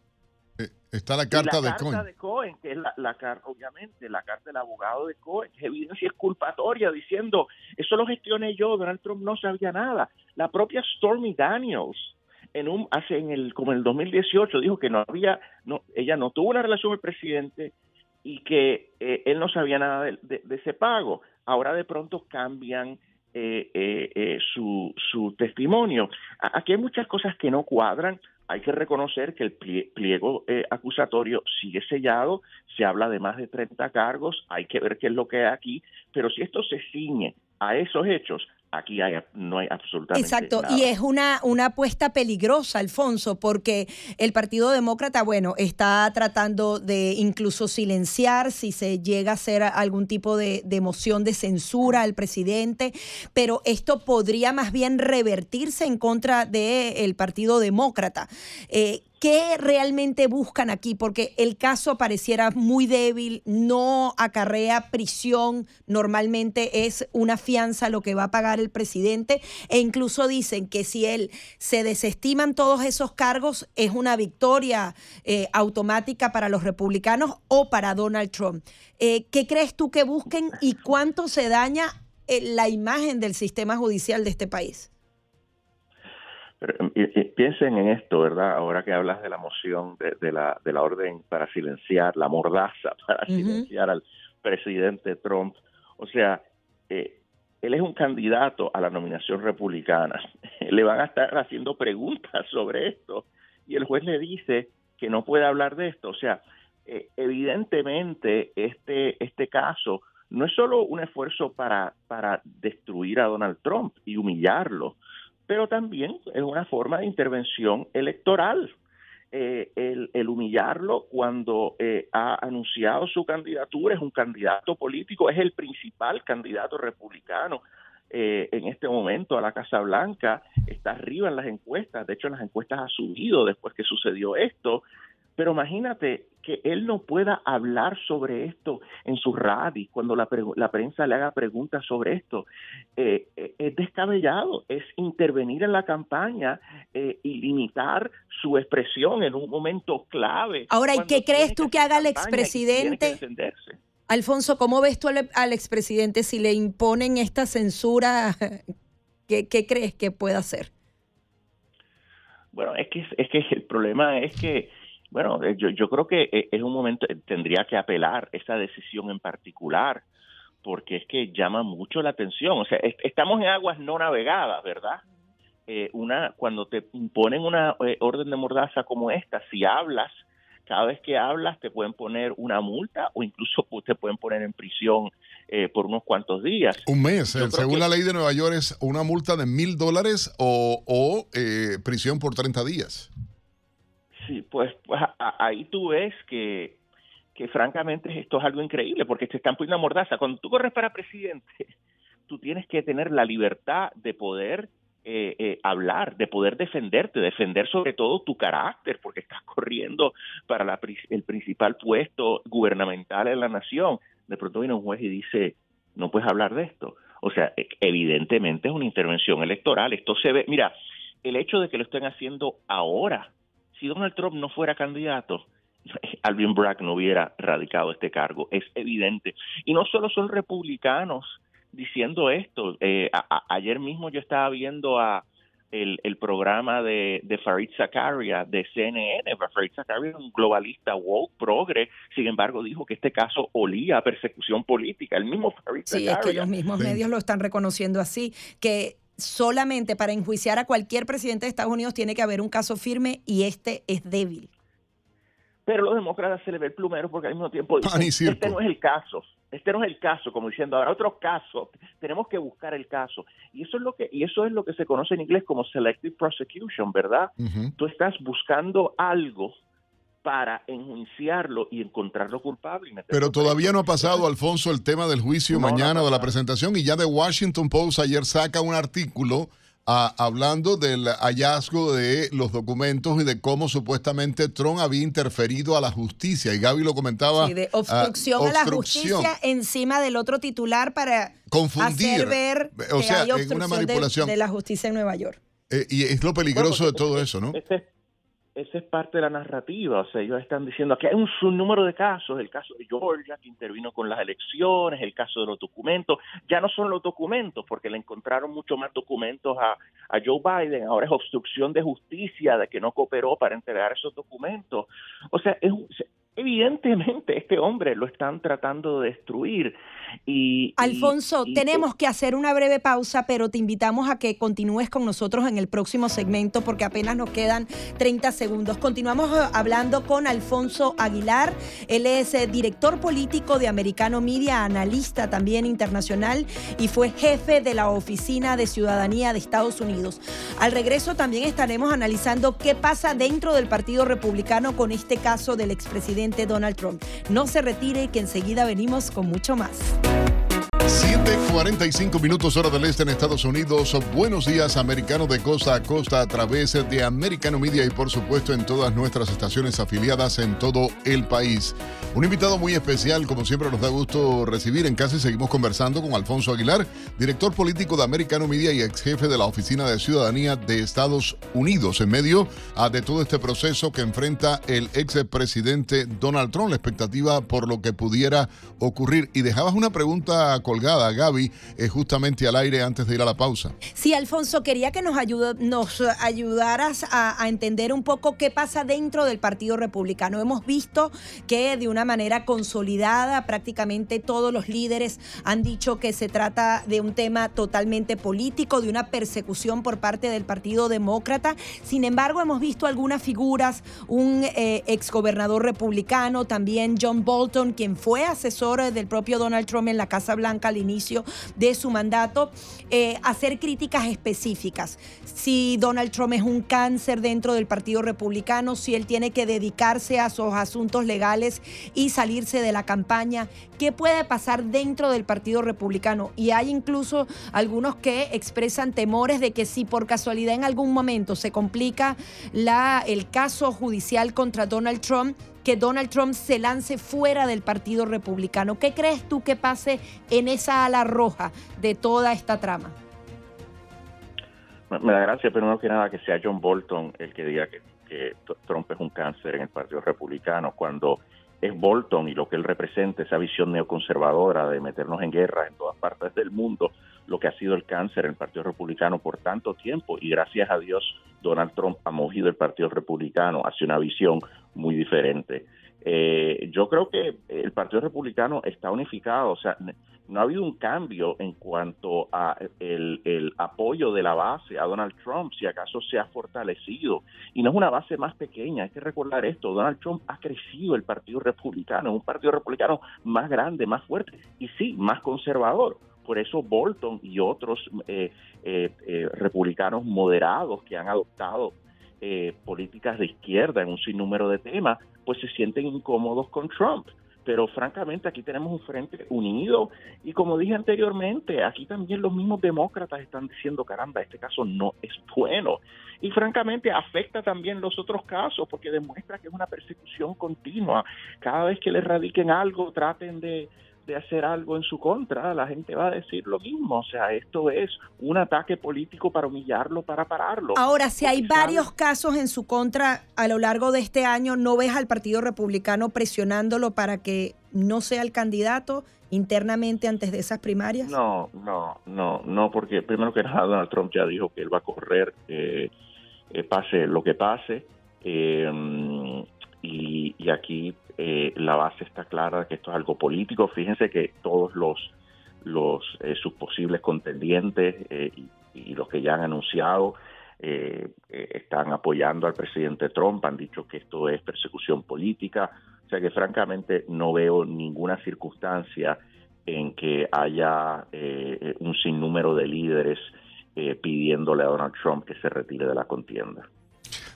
B: Está la carta,
I: de,
B: Cohen.
I: que es la, carta, obviamente, la carta del abogado de Cohen, que es evidencia exculpatoria, diciendo, eso lo gestioné yo, Donald Trump no sabía nada. La propia Stormy Daniels, en un, hace en el, como en el 2018, dijo que no había, no, ella no tuvo una relación con el presidente y que eh, él no sabía nada de, ese pago. Ahora de pronto cambian eh, eh, su, su testimonio. Aquí hay muchas cosas que no cuadran hay que reconocer que el pliego eh, acusatorio sigue sellado, se habla de más de 30 cargos, hay que ver qué es lo que hay aquí, pero si esto se ciñe a esos hechos, aquí hay, no hay absolutamente
A: Exacto, y es una, una apuesta peligrosa, Alfonso, porque el Partido Demócrata, bueno, está tratando de incluso silenciar si se llega a hacer algún tipo de, de moción de censura al presidente, pero esto podría más bien revertirse en contra del Partido Demócrata. Eh, ¿Qué realmente buscan aquí? Porque el caso pareciera muy débil, no acarrea prisión, normalmente es una fianza lo que va a pagar el presidente e incluso dicen que si él se desestiman todos esos cargos es una victoria eh, automática para los republicanos o para Donald Trump. Eh, ¿Qué crees tú que busquen y cuánto se daña eh, la imagen del sistema judicial de este país?
I: Piensen en esto, ¿verdad? Ahora que hablas de la moción de, la, de la orden para silenciar, la mordaza para silenciar al presidente Trump. O sea, eh, él es un candidato a la nominación republicana. le van a estar haciendo preguntas sobre esto y el juez le dice que no puede hablar de esto. O sea, eh, evidentemente este, este caso no es solo un esfuerzo para, para destruir a Donald Trump y humillarlo, pero también es una forma de intervención electoral. Eh, el, humillarlo cuando eh, ha anunciado su candidatura, es un candidato político, es el principal candidato republicano eh, en este momento a la Casa Blanca, está arriba en las encuestas, de hecho en las encuestas ha subido después que sucedió esto, pero imagínate que él no pueda hablar sobre esto en su radio cuando la, la, prensa le haga preguntas sobre esto. Eh, eh, es descabellado, es intervenir en la campaña eh, y limitar su expresión en un momento clave.
A: Ahora, ¿y qué crees tú que haga el expresidente? Alfonso, ¿cómo ves tú al, expresidente si le imponen esta censura? ¿Qué, qué crees que puede hacer?
I: Bueno, es que, es que el problema es que bueno, eh, yo, yo creo que eh, es un momento, eh, tendría que apelar esa decisión en particular, porque es que llama mucho la atención. O sea, estamos en aguas no navegadas, ¿verdad? una Cuando te imponen una orden de mordaza como esta, si hablas, cada vez que hablas te pueden poner una multa o incluso te pueden poner en prisión por unos cuantos días.
B: Un mes, según la ley de Nueva York es una multa de mil dólares o, o prisión por 30 días.
I: Sí, pues, pues ahí tú ves que, que francamente esto es algo increíble porque te están poniendo mordaza. Cuando tú corres para presidente, tú tienes que tener la libertad de poder eh, eh, hablar, de poder defenderte, defender sobre todo tu carácter, porque estás corriendo para la, el principal puesto gubernamental en la nación. De pronto viene un juez y dice, no puedes hablar de esto. O sea, e, evidentemente es una intervención electoral. Esto se ve, mira, el hecho de que lo estén haciendo ahora, si Donald Trump no fuera candidato, Alvin Bragg no hubiera radicado este cargo. Es evidente. Y no solo son republicanos diciendo esto. Eh, ayer mismo yo estaba viendo a el, programa de, Farid Zakaria de CNN. Farid Zakaria es un globalista woke, progre. Sin embargo, dijo que este caso olía a persecución política. El mismo Farid
A: Sí, es que los mismos medios lo están reconociendo así. Que solamente para enjuiciar a cualquier presidente de Estados Unidos tiene que haber un caso firme y este es débil.
I: Pero los demócratas se le ve el plumero porque al mismo tiempo dicen, este no es el caso, este no es el caso, como diciendo, ahora otro caso, tenemos que buscar el caso. Y eso es lo que y eso es lo que se conoce en inglés como selective prosecution, ¿verdad? Tú estás buscando algo para enjuiciarlo y encontrarlo culpable.
B: Pero todavía no ha pasado, Alfonso, el tema del juicio mañana de la presentación y ya The Washington Post ayer saca un artículo ah, hablando del hallazgo de los documentos y de cómo supuestamente Trump había interferido a la justicia. Y Gaby lo comentaba.
A: Sí, de obstrucción, a la justicia encima del otro titular para Confundir. hacer ver o sea, que hay obstrucción una manipulación. De, la justicia en Nueva York.
B: Eh, y es lo peligroso de todo eso, ¿no?
I: Esa es parte de la narrativa. O sea, ellos están diciendo que hay un número de casos, el caso de Georgia, que intervino con las elecciones, el caso de los documentos. Ya no son los documentos, porque le encontraron mucho más documentos a, a Joe Biden. Ahora es obstrucción de justicia, de que no cooperó para entregar esos documentos. O sea, es, evidentemente este hombre lo están tratando de destruir. Y,
A: Alfonso, tenemos que hacer una breve pausa, pero te invitamos a que continúes con nosotros en el próximo segmento porque apenas nos quedan 30 segundos. Continuamos eh, hablando con Alfonso Aguilar. Él es eh, director político de Americano Media, analista también internacional y fue jefe de la Oficina de Ciudadanía de Estados Unidos. Al regreso también estaremos analizando qué pasa dentro del Partido Republicano con este caso del expresidente Donald Trump. No se retire que enseguida venimos con mucho más.
B: 7:45 minutos hora del este en Estados Unidos. Buenos días, americano de costa a costa a través de Americano Media y por supuesto en todas nuestras estaciones afiliadas en todo el país. Un invitado muy especial, como siempre nos da gusto recibir en casa seguimos conversando con Alfonso Aguilar, director político de Americano Media y ex jefe de la Oficina de Ciudadanía de Estados Unidos, en medio ah, de todo este proceso que enfrenta el ex presidente Donald Trump, la expectativa por lo que pudiera ocurrir. Y dejabas una pregunta colgada. Gaby, es justamente al aire antes de ir a la pausa.
A: Sí, Alfonso, quería que nos, nos ayudaras a, entender un poco qué pasa dentro del Partido Republicano. Hemos visto que de una manera consolidada prácticamente todos los líderes han dicho que se trata de un tema totalmente político, de una persecución por parte del Partido Demócrata. Sin embargo, hemos visto algunas figuras, un eh, exgobernador republicano, también John Bolton, quien fue asesor del propio Donald Trump en la Casa Blanca al inicio de su mandato, eh, hacer críticas específicas. Si Donald Trump es un cáncer dentro del Partido Republicano, si él tiene que dedicarse a sus asuntos legales y salirse de la campaña, ¿qué puede pasar dentro del Partido Republicano? Y hay incluso algunos que expresan temores de que si por casualidad en algún momento se complica el caso judicial contra Donald Trump, que Donald Trump se lance fuera del Partido Republicano. ¿Qué crees tú que pase en esa ala roja de toda esta trama?
I: Me da gracia, primero que nada, que sea John Bolton el que diga que, que Trump es un cáncer en el Partido Republicano, cuando es Bolton y lo que él representa, esa visión neoconservadora de meternos en guerra en todas partes del mundo, lo que ha sido el cáncer en el Partido Republicano por tanto tiempo y gracias a Dios Donald Trump ha movido el Partido Republicano hacia una visión muy diferente. Eh, yo creo que el Partido Republicano está unificado, o sea, no ha habido un cambio en cuanto a el, el, apoyo de la base a Donald Trump, si acaso se ha fortalecido. Y no es una base más pequeña, hay que recordar esto, Donald Trump ha crecido el Partido Republicano, un Partido Republicano más grande, más fuerte y sí, más conservador por eso Bolton y otros eh, eh, eh, republicanos moderados que han adoptado políticas de izquierda en un sinnúmero de temas, pues se sienten incómodos con Trump. Pero francamente aquí tenemos un frente unido y como dije anteriormente, aquí también los mismos demócratas están diciendo, caramba, este caso no es bueno. Y francamente afecta también los otros casos porque demuestra que es una persecución continua. Cada vez que le radiquen algo, traten de, de hacer algo en su contra, la gente va a decir lo mismo. O sea, esto es un ataque político para humillarlo, para pararlo.
A: Ahora, si hay varios casos en su contra a lo largo de este año, ¿no ves al Partido Republicano presionándolo para que no sea el candidato internamente antes de esas primarias?
I: No, no, no, no, porque primero que nada Donald Trump ya dijo que él va a correr, eh, eh, pase lo que pase. Eh, y, aquí eh, la base está clara de que esto es algo político. Fíjense que todos los, los eh, sus posibles contendientes eh, y, los que ya han anunciado están apoyando al presidente Trump, han dicho que esto es persecución política. O sea que francamente no veo ninguna circunstancia en que haya un sinnúmero de líderes pidiéndole a Donald Trump que se retire de la contienda.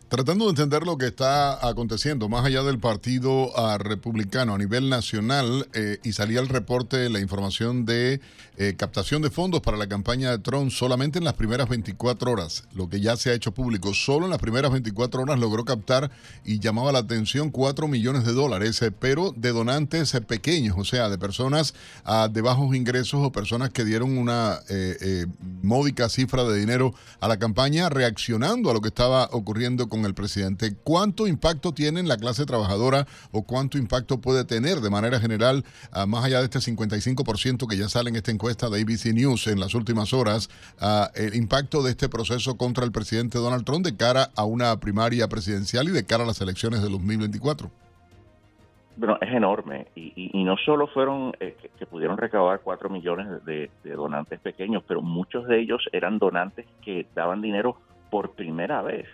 B: Tratando de entender lo que está aconteciendo más allá del partido ah, republicano a nivel nacional, eh, y salía el reporte, la información de eh, captación de fondos para la campaña de Trump solamente en las primeras 24 horas, lo que ya se ha hecho público. Solo en las primeras 24 horas logró captar y llamaba la atención 4 millones de dólares, eh, pero de donantes pequeños, o sea, de personas ah, de bajos ingresos o personas que dieron una módica cifra de dinero a la campaña reaccionando a lo que estaba ocurriendo con el presidente. ¿Cuánto impacto tiene en la clase trabajadora o cuánto impacto puede tener de manera general, ah, más allá de este 55% que ya sale en esta encuesta de ABC News en las últimas horas, ah, el impacto de este proceso contra el presidente Donald Trump de cara a una primaria presidencial y de cara a las elecciones de 2024?
I: Bueno, es enorme y, no solo fueron eh, que, pudieron recaudar 4 millones de, donantes pequeños, pero muchos de ellos eran donantes que daban dinero por primera vez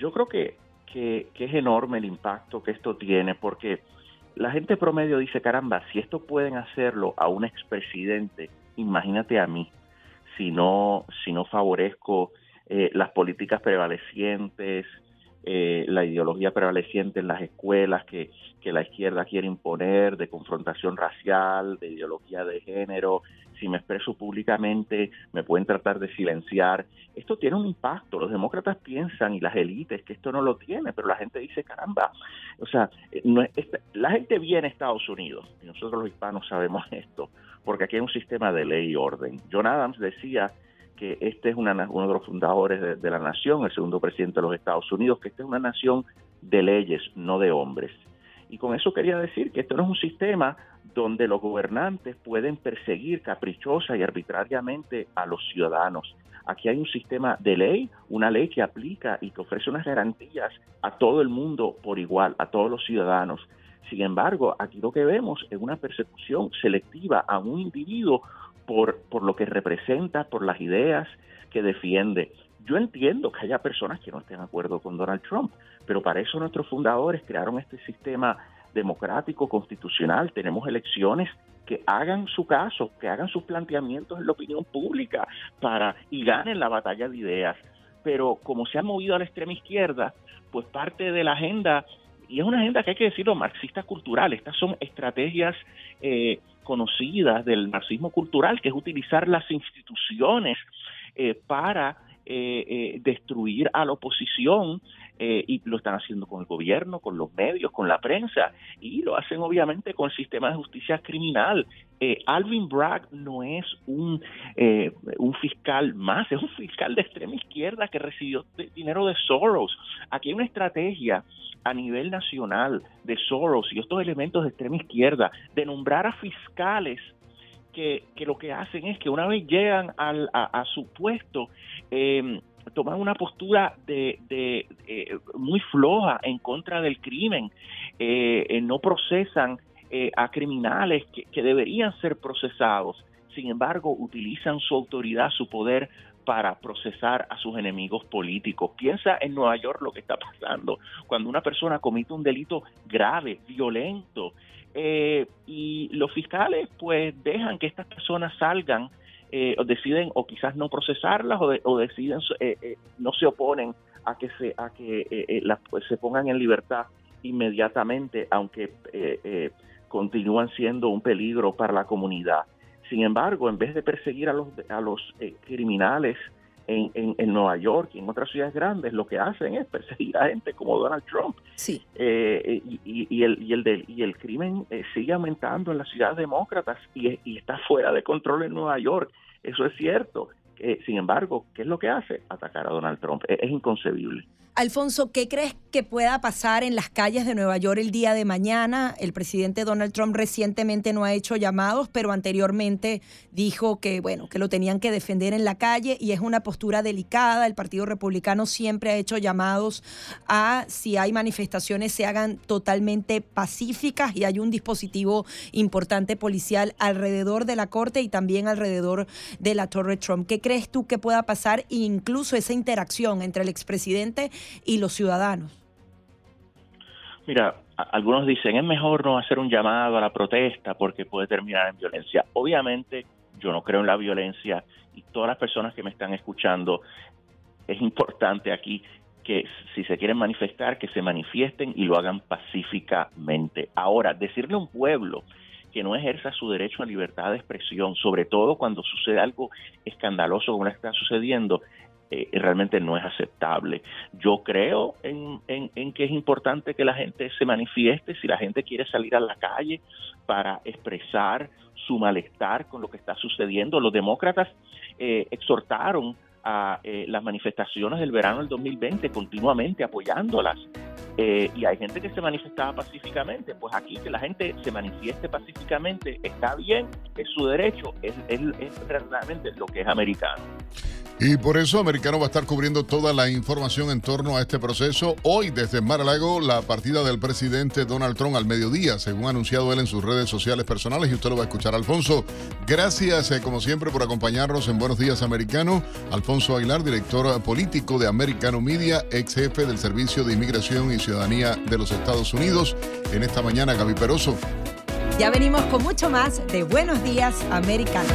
I: yo creo que, que, es enorme el impacto que esto tiene porque la gente promedio dice, caramba, si esto pueden hacerlo a un expresidente, imagínate a mí, si no, si no favorezco eh, las políticas prevalecientes, eh, la ideología prevaleciente en las escuelas que, que la izquierda quiere imponer, de confrontación racial, de ideología de género, si me expreso públicamente me pueden tratar de silenciar. Esto tiene un impacto. Los demócratas piensan y las élites que esto no lo tiene, pero la gente dice, caramba, o sea, eh, no la gente viene a Estados Unidos, y nosotros los hispanos sabemos esto, porque aquí hay un sistema de ley y orden. John Adams decía que este es una, uno de los fundadores de la nación, el segundo presidente de los Estados Unidos, que esta es una nación de leyes, no de hombres. Y con eso quería decir que esto no es un sistema donde los gobernantes pueden perseguir caprichosa y arbitrariamente a los ciudadanos. Aquí hay un sistema de ley, una ley que aplica y que ofrece unas garantías a todo el mundo por igual, a todos los ciudadanos. Sin embargo, aquí lo que vemos es una persecución selectiva a un individuo por, por lo que representa, por las ideas que defiende. Yo entiendo que haya personas que no estén de acuerdo con Donald Trump, pero para eso nuestros fundadores crearon este sistema democrático, constitucional. Tenemos elecciones que hagan su caso, que hagan sus planteamientos en la opinión pública para y ganen la batalla de ideas. Pero como se ha movido a la extrema izquierda, pues parte de la agenda, y es una agenda que hay que decirlo marxista cultural, estas son estrategias eh, conocidas del marxismo cultural, que es utilizar las instituciones eh, para eh, eh, destruir a la oposición eh, y lo están haciendo con el gobierno, con los medios, con la prensa y lo hacen obviamente con el sistema de justicia criminal. Alvin Bragg no es un, un fiscal más, es un fiscal de extrema izquierda que recibió dinero de Soros. Aquí hay una estrategia a nivel nacional de Soros y estos elementos de extrema izquierda de nombrar a fiscales que, lo que hacen es que una vez llegan al, a, su puesto, eh, toman una postura de, de eh, muy floja en contra del crimen, eh, eh, no procesan a criminales que, que deberían ser procesados, sin embargo utilizan su autoridad, su poder para procesar a sus enemigos políticos. Piensa en Nueva York lo que está pasando cuando una persona comete un delito grave, violento, eh, y los fiscales pues dejan que estas personas salgan eh, o deciden o quizás no procesarlas o, deciden eh, no se oponen a que se a que las, pues, se pongan en libertad inmediatamente aunque continúan siendo un peligro para la comunidad sin embargo en vez de perseguir a los a los criminales en, en, Nueva York y en otras ciudades grandes lo que hacen es perseguir a gente como Donald Trump.
A: Sí.
I: Eh, y, y, el, y, el y el crimen eh, sigue aumentando en las ciudades demócratas y, y, está fuera de control en Nueva York. Eso es cierto. Eh, sin embargo, ¿qué es lo que hace? Atacar a Donald Trump. es inconcebible.
A: Alfonso, ¿qué crees que pueda pasar en las calles de Nueva York el día de mañana? El presidente Donald Trump recientemente no ha hecho llamados, pero anteriormente dijo que, bueno, que lo tenían que defender en la calle y es una postura delicada. El Partido Republicano siempre ha hecho llamados a si hay manifestaciones se hagan totalmente pacíficas y hay un dispositivo importante policial alrededor de la corte y también alrededor de la Torre Trump. ¿Qué crees tú que pueda pasar incluso esa interacción entre el expresidente y los ciudadanos?
I: Mira, algunos dicen es mejor no hacer un llamado a la protesta porque puede terminar en violencia. Obviamente yo no creo en la violencia y todas las personas que me están escuchando, es importante aquí que si se quieren manifestar, que se manifiesten y lo hagan pacíficamente. Ahora, decirle a un pueblo que no ejerza su derecho a libertad de expresión, sobre todo cuando sucede algo escandaloso como está sucediendo, eh, realmente no es aceptable. Yo creo en, en, que es importante que la gente se manifieste, si la gente quiere salir a la calle para expresar su malestar con lo que está sucediendo. Los demócratas eh, exhortaron a eh, las manifestaciones del verano del 2020 continuamente apoyándolas. Y hay gente que se manifestaba pacíficamente, pues aquí que la gente se manifieste pacíficamente está bien, es su derecho, es, es, es realmente lo que es americano.
B: Y por eso Americano va a estar cubriendo toda la información en torno a este proceso. Hoy desde Mar-a-Lago, la partida del presidente Donald Trump al mediodía, según ha anunciado él en sus redes sociales personales y usted lo va a escuchar. Alfonso, gracias eh, como siempre por acompañarnos en Buenos Días Americano. Alfonso Aguilar, director político de Americano Media, ex jefe del Servicio de Inmigración y De los Estados Unidos. En esta mañana, Gaby Peroso.
A: Ya venimos con mucho más de Buenos Días Americano.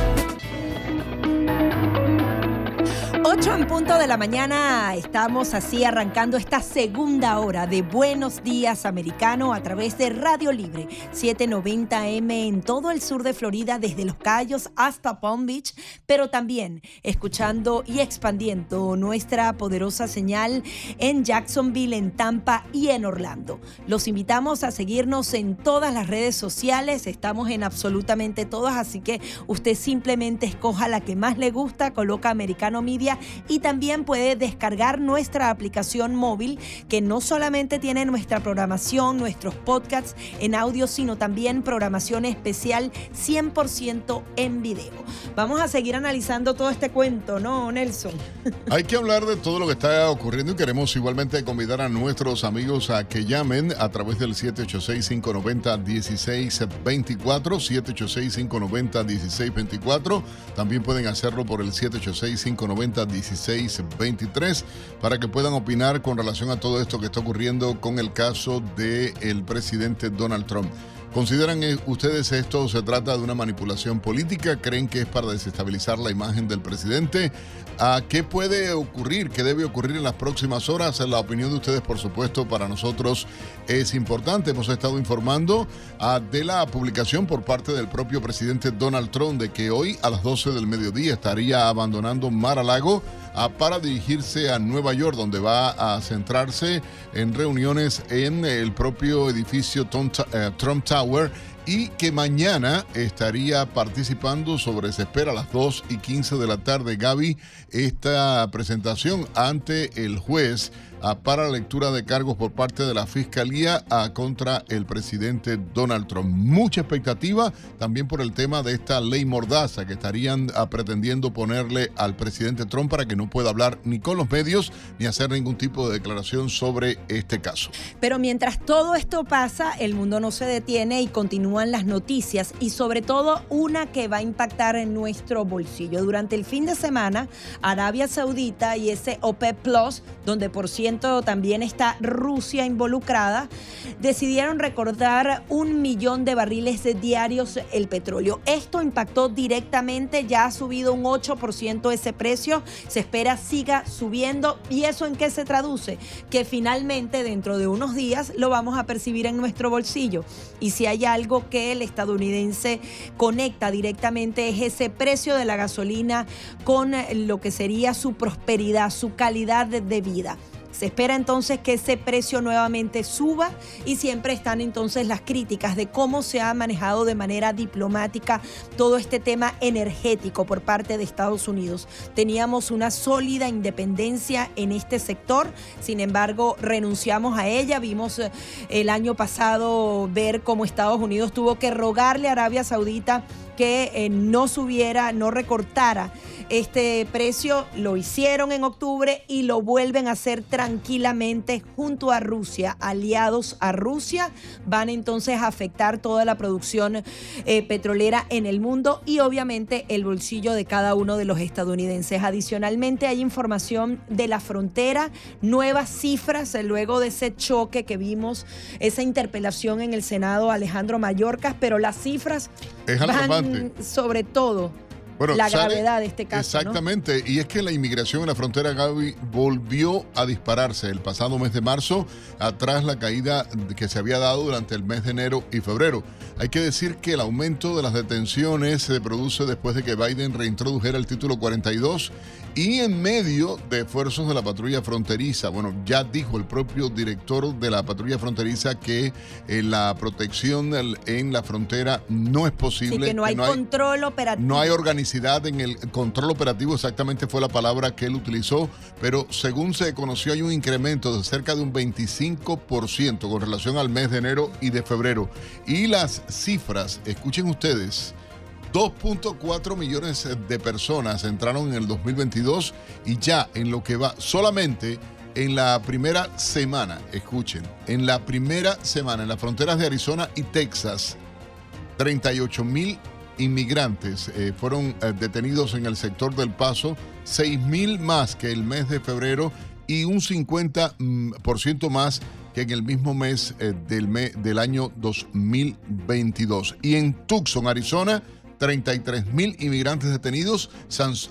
A: 8 en punto de la mañana estamos así arrancando esta segunda hora de Buenos Días Americano a través de Radio Libre 790M en todo el sur de Florida desde Los Cayos hasta Palm Beach, pero también escuchando y expandiendo nuestra poderosa señal en Jacksonville, en Tampa y en Orlando. Los invitamos a seguirnos en todas las redes sociales, estamos en absolutamente todas, así que usted simplemente escoja la que más le gusta, coloca Americano Media y también puede descargar nuestra aplicación móvil que no solamente tiene nuestra programación, nuestros podcasts en audio, sino también programación especial 100% en video. Vamos a seguir analizando todo este cuento, ¿no, Nelson?
B: Hay que hablar de todo lo que está ocurriendo y queremos igualmente convidar a nuestros amigos a que llamen a través del 786-590-1624, 786-590-1624. También pueden hacerlo por el 786-590-1623 para que puedan opinar con relación a todo esto que está ocurriendo con el caso del presidente Donald Trump. ¿Consideran eh, ustedes esto se trata de una manipulación política? ¿Creen que es para desestabilizar la imagen del presidente? ¿A qué puede ocurrir? ¿Qué debe ocurrir en las próximas horas? La opinión de ustedes, por supuesto, para nosotros es importante. Hemos estado informando ah, de la publicación por parte del propio presidente Donald Trump de que hoy a las 12 del mediodía estaría abandonando Mar-a-Lago ah, para dirigirse a Nueva York, donde va a centrarse en reuniones en el propio edificio eh, Trump Tower y que mañana estaría participando sobre, se espera a las 2 y 15 de la tarde, Gaby, esta presentación ante el juez para la lectura de cargos por parte de la Fiscalía contra el presidente Donald Trump. Mucha expectativa también por el tema de esta ley mordaza que estarían pretendiendo ponerle al presidente Trump para que no pueda hablar ni con los medios ni hacer ningún tipo de declaración sobre este caso.
A: Pero mientras todo esto pasa, el mundo no se detiene y continúan las noticias y sobre todo una que va a impactar en nuestro bolsillo. Durante el fin de semana, Arabia Saudita y ese OPEP Plus, donde por también está Rusia involucrada, decidieron recordar un millón de barriles diarios el petróleo. Esto impactó directamente, ya ha subido un 8% ese precio, se espera siga subiendo. ¿Y eso en qué se traduce? Que finalmente dentro de unos días lo vamos a percibir en nuestro bolsillo. Y si hay algo que el estadounidense conecta directamente es ese precio de la gasolina con lo que sería su prosperidad, su calidad de vida. Se espera entonces que ese precio nuevamente suba y siempre están entonces las críticas de cómo se ha manejado de manera diplomática todo este tema energético por parte de Estados Unidos. Teníamos una sólida independencia en este sector, sin embargo renunciamos a ella. Vimos eh, el año pasado ver cómo Estados Unidos tuvo que rogarle a Arabia Saudita que eh, no subiera, no recortara este precio. Lo hicieron en octubre y lo vuelven a hacer tranquilamente junto a Rusia, aliados a Rusia. Van entonces a afectar toda la producción eh, petrolera en el mundo y obviamente el bolsillo de cada uno de los estadounidenses. Adicionalmente hay información de la frontera, nuevas cifras eh, luego de ese choque que vimos, esa interpelación en el Senado Alejandro Mayorkas, pero las cifras van sobre todo la gravedad de este caso.
B: Exactamente, y es que la inmigración en la frontera Gaby volvió a dispararse el pasado mes de marzo, atrás la caída que se había dado durante el mes de enero y febrero. Hay que decir que el aumento de las detenciones se produce después de que Biden reintrodujera el título 42 y en medio de esfuerzos de la patrulla fronteriza. Bueno, ya dijo el propio director de la patrulla fronteriza que eh, la protección en la frontera no es posible.
A: que no hay control operativo.
B: No hay organicidad en el control operativo, exactamente fue la palabra que él utilizó, pero según se conoció hay un incremento de cerca de un 25% con relación al mes de enero y de febrero. Y las cifras, escuchen ustedes, 2.4 millones de personas entraron en el 2022 y ya en lo que va solamente en la primera semana, escuchen, en la primera semana en las fronteras de Arizona y Texas, 38 mil inmigrantes eh, fueron eh, detenidos en el sector del Paso, 6 mil más que el mes de febrero y un 50% mm, más que en el mismo mes eh, del año 2022. Y en Tucson, Arizona, 33 mil inmigrantes detenidos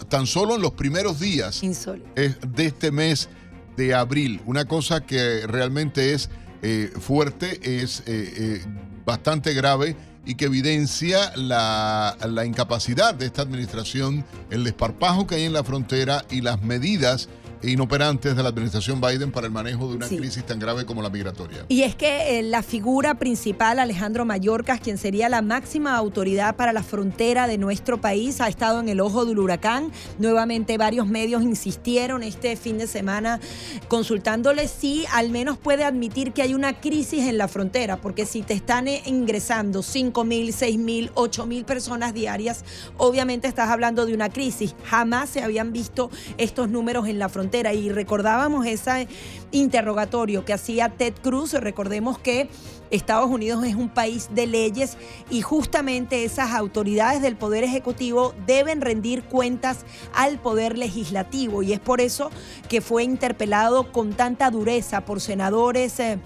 B: tan solo en los primeros días de este mes de abril. Una cosa que realmente es eh, fuerte, es eh, eh, bastante grave y que evidencia la, incapacidad de esta administración, el desparpajo que hay en la frontera y las medidas inoperantes de la administración Biden para el manejo de una
A: Sí.
B: crisis tan grave como la migratoria.
A: Y es que eh, la figura principal, Alejandro Mayorkas, quien sería la máxima autoridad para la frontera de nuestro país, ha estado en el ojo del huracán. Nuevamente varios medios insistieron este fin de semana consultándole si al menos puede admitir que hay una crisis en la frontera, porque si te están eh, ingresando 5 mil, 6 mil, 8 mil personas diarias, obviamente estás hablando de una crisis. Jamás se habían visto estos números en la frontera y recordábamos ese interrogatorio que hacía Ted Cruz. Recordemos que Estados Unidos es un país de leyes y justamente esas autoridades del Poder Ejecutivo deben rendir cuentas al Poder Legislativo y es por eso que fue interpelado con tanta dureza por senadores. eh,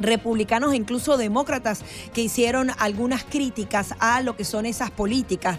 A: republicanos e incluso demócratas que hicieron algunas críticas a lo que son esas políticas.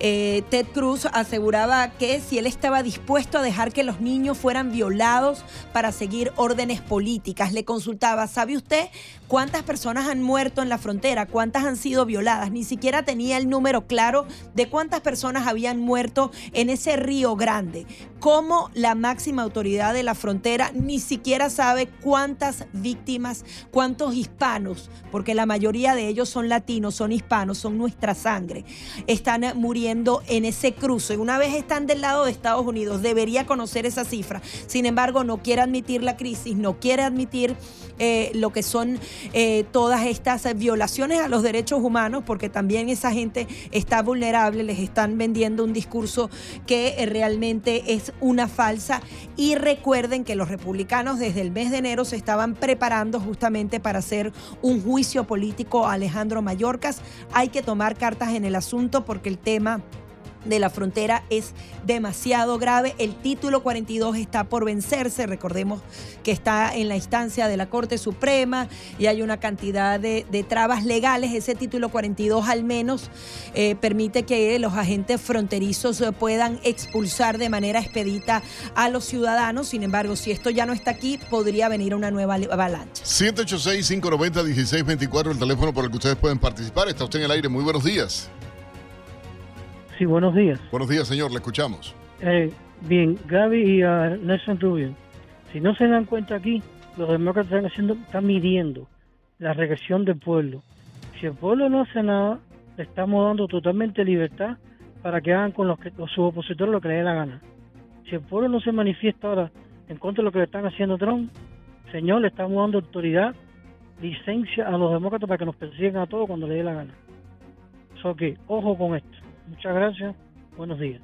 A: Eh, Ted Cruz aseguraba que si él estaba dispuesto a dejar que los niños fueran violados para seguir órdenes políticas, le consultaba, ¿sabe usted cuántas personas han muerto en la frontera? ¿Cuántas han sido violadas? Ni siquiera tenía el número claro de cuántas personas habían muerto en ese río grande. Como la máxima autoridad de la frontera ni siquiera sabe cuántas víctimas, cuántos hispanos, porque la mayoría de ellos son latinos, son hispanos, son nuestra sangre, están muriendo en ese cruce. Una vez están del lado de Estados Unidos, debería conocer esa cifra. Sin embargo, no quiere admitir la crisis, no quiere admitir eh, lo que son eh, todas estas violaciones a los derechos humanos, porque también esa gente está vulnerable, les están vendiendo un discurso que eh, realmente es una falsa. Y recuerden que los republicanos desde el mes de enero se estaban preparando justamente para hacer un juicio político a Alejandro Mayorkas. Hay que tomar cartas en el asunto porque el tema de la frontera es demasiado grave. El título 42 está por vencerse. Recordemos que está en la instancia de la Corte Suprema y hay una cantidad de, trabas legales. Ese título 42 al menos eh, permite que los agentes fronterizos puedan expulsar de manera expedita a los ciudadanos. Sin embargo, si esto ya no está aquí, podría venir una nueva avalancha.
B: 786-590-1624, el teléfono por el que ustedes pueden participar. Está usted en el aire. Muy buenos días.
J: Sí, buenos días.
B: Buenos días, señor. Le escuchamos.
J: Eh, bien, Gaby y uh, Nelson Rubio, si no se dan cuenta aquí, los demócratas están haciendo, están midiendo la regresión del pueblo. Si el pueblo no hace nada, le estamos dando totalmente libertad para que hagan con los, que, los sus opositores lo que les dé la gana. Si el pueblo no se manifiesta ahora en contra de lo que le están haciendo a Trump, señor, le estamos dando autoridad, licencia a los demócratas para que nos persigan a todos cuando les dé la gana. So que, ojo con esto. Muchas gracias. Buenos días.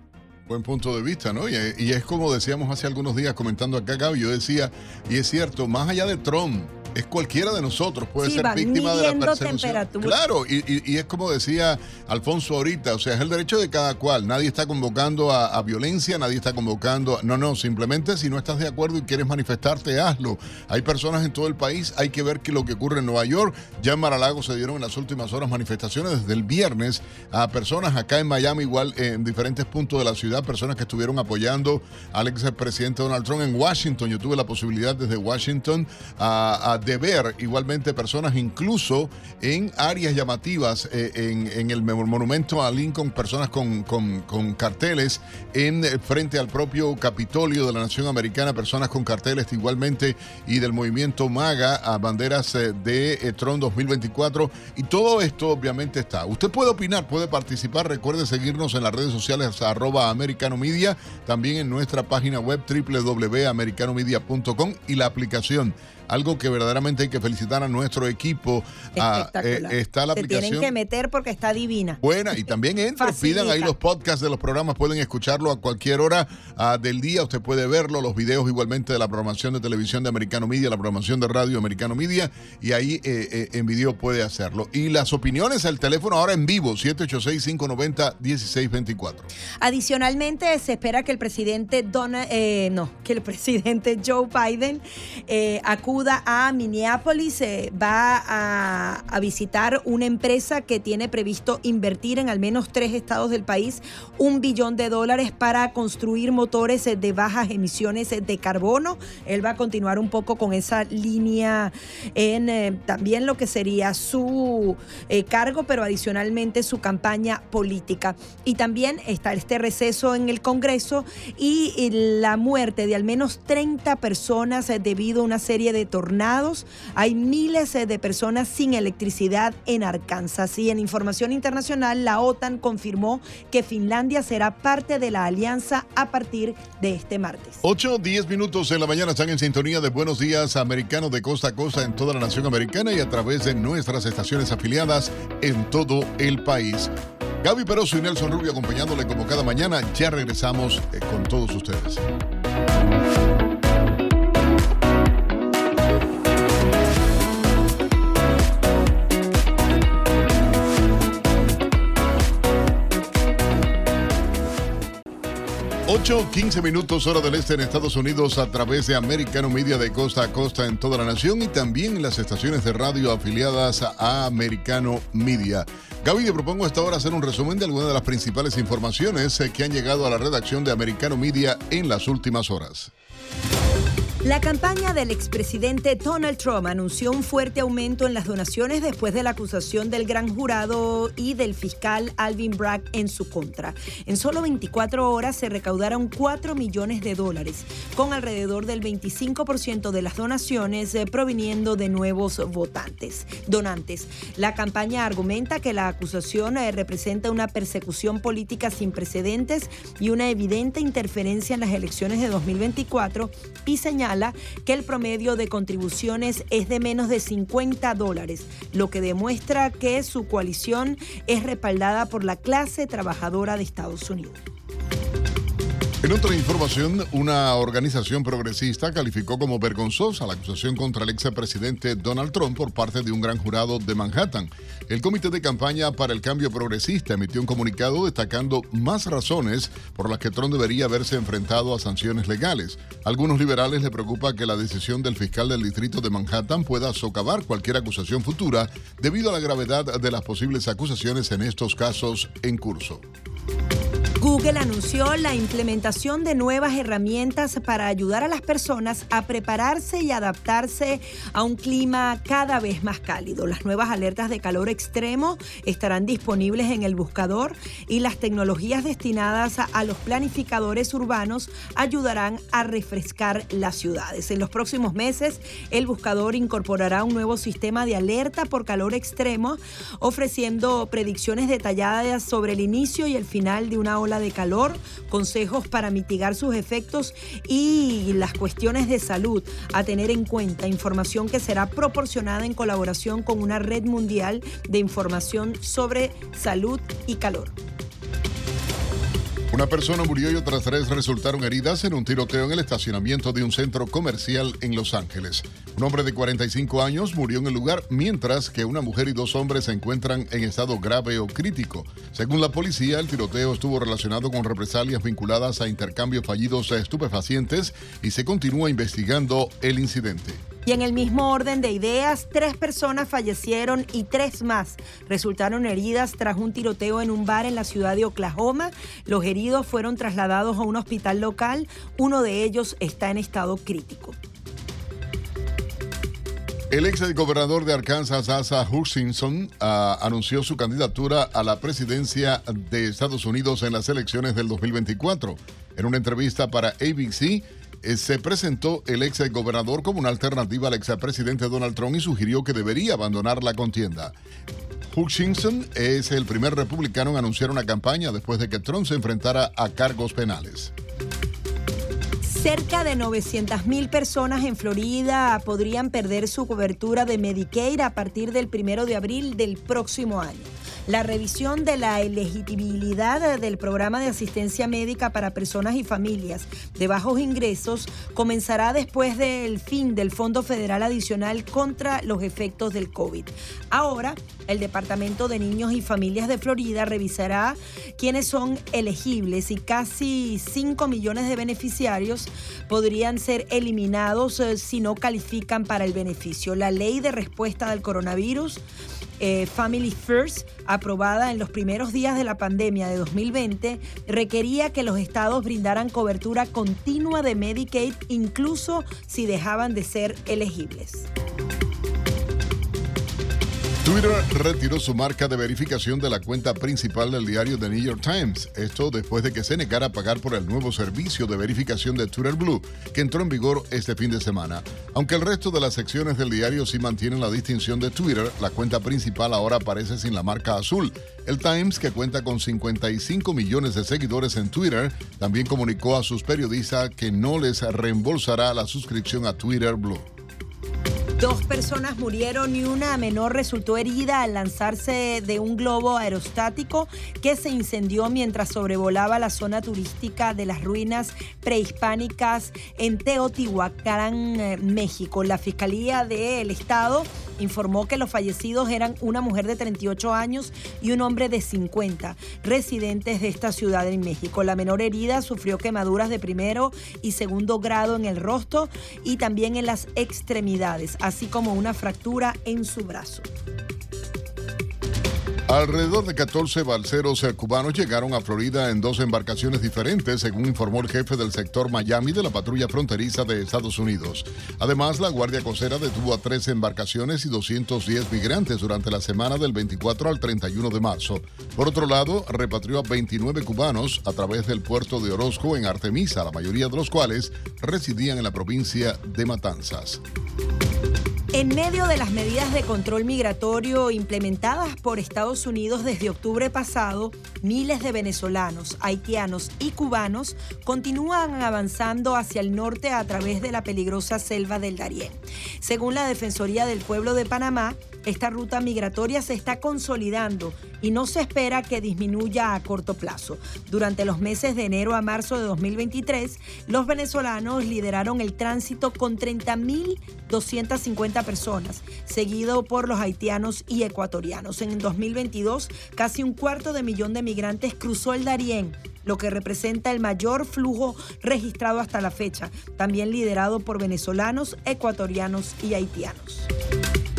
B: Buen punto de vista, ¿no? Y, es como decíamos hace algunos días comentando acá, Gaby, yo decía, y es cierto, más allá de Trump, es cualquiera de nosotros puede
A: Sí,
B: ser víctima de la persecución. Claro, y, y- y es como decía Alfonso ahorita, o sea, es el derecho de cada cual. Nadie está convocando a, a violencia, nadie está convocando. a- no, no, simplemente si no estás de acuerdo y quieres manifestarte, hazlo. Hay personas en todo el país, hay que ver que lo que ocurre en Nueva York. Ya en Maralago se dieron en las últimas horas manifestaciones desde el viernes a personas acá en Miami, igual en diferentes puntos de la ciudad, personas que estuvieron apoyando al expresidente Donald Trump en Washington. Yo tuve la posibilidad desde Washington a, a de ver igualmente personas incluso en áreas llamativas, eh, en, el monumento a Lincoln, personas con, con- carteles en eh, frente al propio Capitolio de la Nación Americana, personas con carteles igualmente y del movimiento MAGA a banderas eh, de Trump 2024 y todo esto obviamente está. Usted puede opinar, puede participar, recuerde seguirnos en las redes sociales arroba americano media, también en nuestra página web www.americanomedia.com y la aplicación. Algo que verdaderamente hay que felicitar a nuestro equipo. Ah, eh, está la
A: Se
B: aplicación.
A: tienen que meter porque está divina.
B: Buena, y también entren, pidan ahí los podcasts de los programas, pueden escucharlo a cualquier hora ah, del día, usted puede verlo, los videos igualmente de la programación de televisión de Americano Media, la programación de radio Americano Media, y ahí eh, eh, en video puede hacerlo. Y las opiniones, el teléfono ahora en vivo, 786-590-1624.
A: Adicionalmente, se espera que el presidente Donald, eh, no, que el presidente Joe Biden eh, a Minneapolis, eh, va a, visitar una empresa que tiene previsto invertir en al menos tres estados del país un billón de dólares para construir motores eh, de bajas emisiones de carbono. Él va a continuar un poco con esa línea en eh, también lo que sería su cargo, pero adicionalmente su campaña política. Y también está este receso en el Congreso y, la muerte de al menos 30 personas debido a una serie de tornados. Hay miles eh, de personas sin electricidad en Arkansas. Y en información internacional, la OTAN confirmó que Finlandia será parte de la alianza a partir de este martes.
B: 8, 10 minutos en la mañana están en sintonía de Buenos Días Americano de costa a costa en toda la nación americana y a través de nuestras estaciones afiliadas en todo el país. Gaby Peroso y Nelson Rubio acompañándole como cada mañana. Ya regresamos eh, con todos ustedes. 8, 15 minutos hora del este en Estados Unidos a través de Americano Media de costa a costa en toda la nación y también en las estaciones de radio afiliadas a Americano Media. Gaby, te propongo a esta hora hacer un resumen de algunas de las principales informaciones eh, que han llegado a la redacción de Americano Media en las últimas horas.
A: La campaña del expresidente Donald Trump anunció un fuerte aumento en las donaciones después de la acusación del gran jurado y del fiscal Alvin Bragg en su contra. En solo 24 horas se recaudaron 4 millones de dólares, con alrededor del 25% de las donaciones eh, proviniendo de nuevos votantes, donantes. La campaña argumenta que la acusación eh, representa una persecución política sin precedentes y una evidente interferencia en las elecciones de 2024 y señala que el promedio de contribuciones es de menos de 50 dólares, lo que demuestra que su coalición es respaldada por la clase trabajadora de Estados Unidos.
B: En otra información, una organización progresista calificó como vergonzosa la acusación contra el expresidente Donald Trump por parte de un gran jurado de Manhattan. El Comité de Campaña para el Cambio Progresista emitió un comunicado destacando más razones por las que Trump debería haberse enfrentado a sanciones legales. A algunos liberales le preocupa que la decisión del fiscal del distrito de Manhattan pueda socavar cualquier acusación futura debido a la gravedad de las posibles acusaciones en estos casos en curso.
A: Google anunció la implementación de nuevas herramientas para ayudar a las personas a prepararse y adaptarse a un clima cada vez más cálido. Las nuevas alertas de calor extremo estarán disponibles en el buscador y las tecnologías destinadas a los planificadores urbanos ayudarán a refrescar las ciudades. En los próximos meses, el buscador incorporará un nuevo sistema de alerta por calor extremo, ofreciendo predicciones detalladas sobre el inicio y el final de una ola de calor, consejos para mitigar sus efectos y las cuestiones de salud a tener en cuenta, información que será proporcionada en colaboración con una red mundial de información sobre salud y calor.
B: Una persona murió y otras tres resultaron heridas en un tiroteo en el estacionamiento de un centro comercial en Los Ángeles. Un hombre de 45 años murió en el lugar, mientras que una mujer y dos hombres se encuentran en estado grave o crítico. Según la policía, el tiroteo estuvo relacionado con represalias vinculadas a intercambios fallidos de estupefacientes y se continúa investigando el incidente.
A: Y en el mismo orden de ideas, tres personas fallecieron y tres más resultaron heridas tras un tiroteo en un bar en la ciudad de Oklahoma. Los heridos fueron trasladados a un hospital local. Uno de ellos está en estado crítico.
B: El ex gobernador de Arkansas, Asa Hutchinson, uh, anunció su candidatura a la presidencia de Estados Unidos en las elecciones del 2024. En una entrevista para ABC, eh, se presentó el ex gobernador como una alternativa al expresidente Donald Trump y sugirió que debería abandonar la contienda. Hutchinson es el primer republicano en anunciar una campaña después de que Trump se enfrentara a cargos penales.
A: Cerca de 900.000 personas en Florida podrían perder su cobertura de Medicare a partir del primero de abril del próximo año. La revisión de la elegibilidad del programa de asistencia médica para personas y familias de bajos ingresos comenzará después del fin del Fondo Federal Adicional contra los efectos del COVID. Ahora, el Departamento de Niños y Familias de Florida revisará quiénes son elegibles y casi 5 millones de beneficiarios podrían ser eliminados eh, si no califican para el beneficio. La ley de respuesta del coronavirus eh, Family First, aprobada en los primeros días de la pandemia de 2020, requería que los estados brindaran cobertura continua de Medicaid incluso si dejaban de ser elegibles.
B: Twitter retiró su marca de verificación de la cuenta principal del diario The New York Times. Esto después de que se negara a pagar por el nuevo servicio de verificación de Twitter Blue, que entró en vigor este fin de semana. Aunque el resto de las secciones del diario sí mantienen la distinción de Twitter, la cuenta principal ahora aparece sin la marca azul. El Times, que cuenta con 55 millones de seguidores en Twitter, también comunicó a sus periodistas que no les reembolsará la suscripción a Twitter Blue.
A: Dos personas murieron y una menor resultó herida al lanzarse de un globo aerostático que se incendió mientras sobrevolaba la zona turística de las ruinas prehispánicas en Teotihuacán, eh, México. La Fiscalía del Estado informó que los fallecidos eran una mujer de 38 años y un hombre de 50, residentes de esta ciudad en México. La menor herida sufrió quemaduras de primero y segundo grado en el rostro y también en las extremidades, así como una fractura en su brazo.
B: Alrededor de 14 balseros eh, cubanos llegaron a Florida en dos embarcaciones diferentes, según informó el jefe del sector Miami de la patrulla fronteriza de Estados Unidos. Además, la Guardia Costera detuvo a 13 embarcaciones y 210 migrantes durante la semana del 24 al 31 de marzo. Por otro lado, repatrió a 29 cubanos a través del puerto de Orozco en Artemisa, la mayoría de los cuales residían en la provincia de Matanzas.
A: En medio de las medidas de control migratorio implementadas por Estados Unidos desde octubre pasado, miles de venezolanos, haitianos y cubanos continúan avanzando hacia el norte a través de la peligrosa selva del Darién. Según la Defensoría del Pueblo de Panamá, esta ruta migratoria se está consolidando y no se espera que disminuya a corto plazo. Durante los meses de enero a marzo de 2023, los venezolanos lideraron el tránsito con 30.250 personas, seguido por los haitianos y ecuatorianos. En 2022, casi un cuarto de millón de migrantes cruzó el Darién lo que representa el mayor flujo registrado hasta la fecha, también liderado por venezolanos, ecuatorianos y haitianos.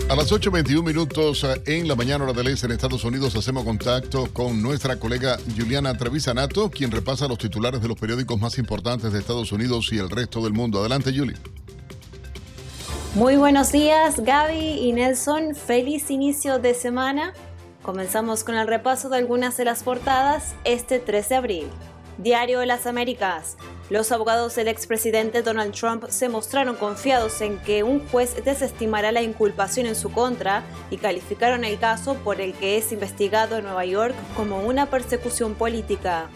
B: A las 8.21 minutos eh, en la mañana hora del este en Estados Unidos hacemos contacto con nuestra colega Juliana Trevisanato, quien repasa los titulares de los periódicos más importantes de Estados Unidos y el resto del mundo. Adelante, Julie.
K: Muy buenos días, Gaby y Nelson. Feliz inicio de semana. Comenzamos con el repaso de algunas de las portadas este 3 de abril. Diario de las Américas. Los abogados del expresidente Donald Trump se mostraron confiados en que un juez desestimará la inculpación en su contra y calificaron el caso por el que es investigado en Nueva York como una persecución política.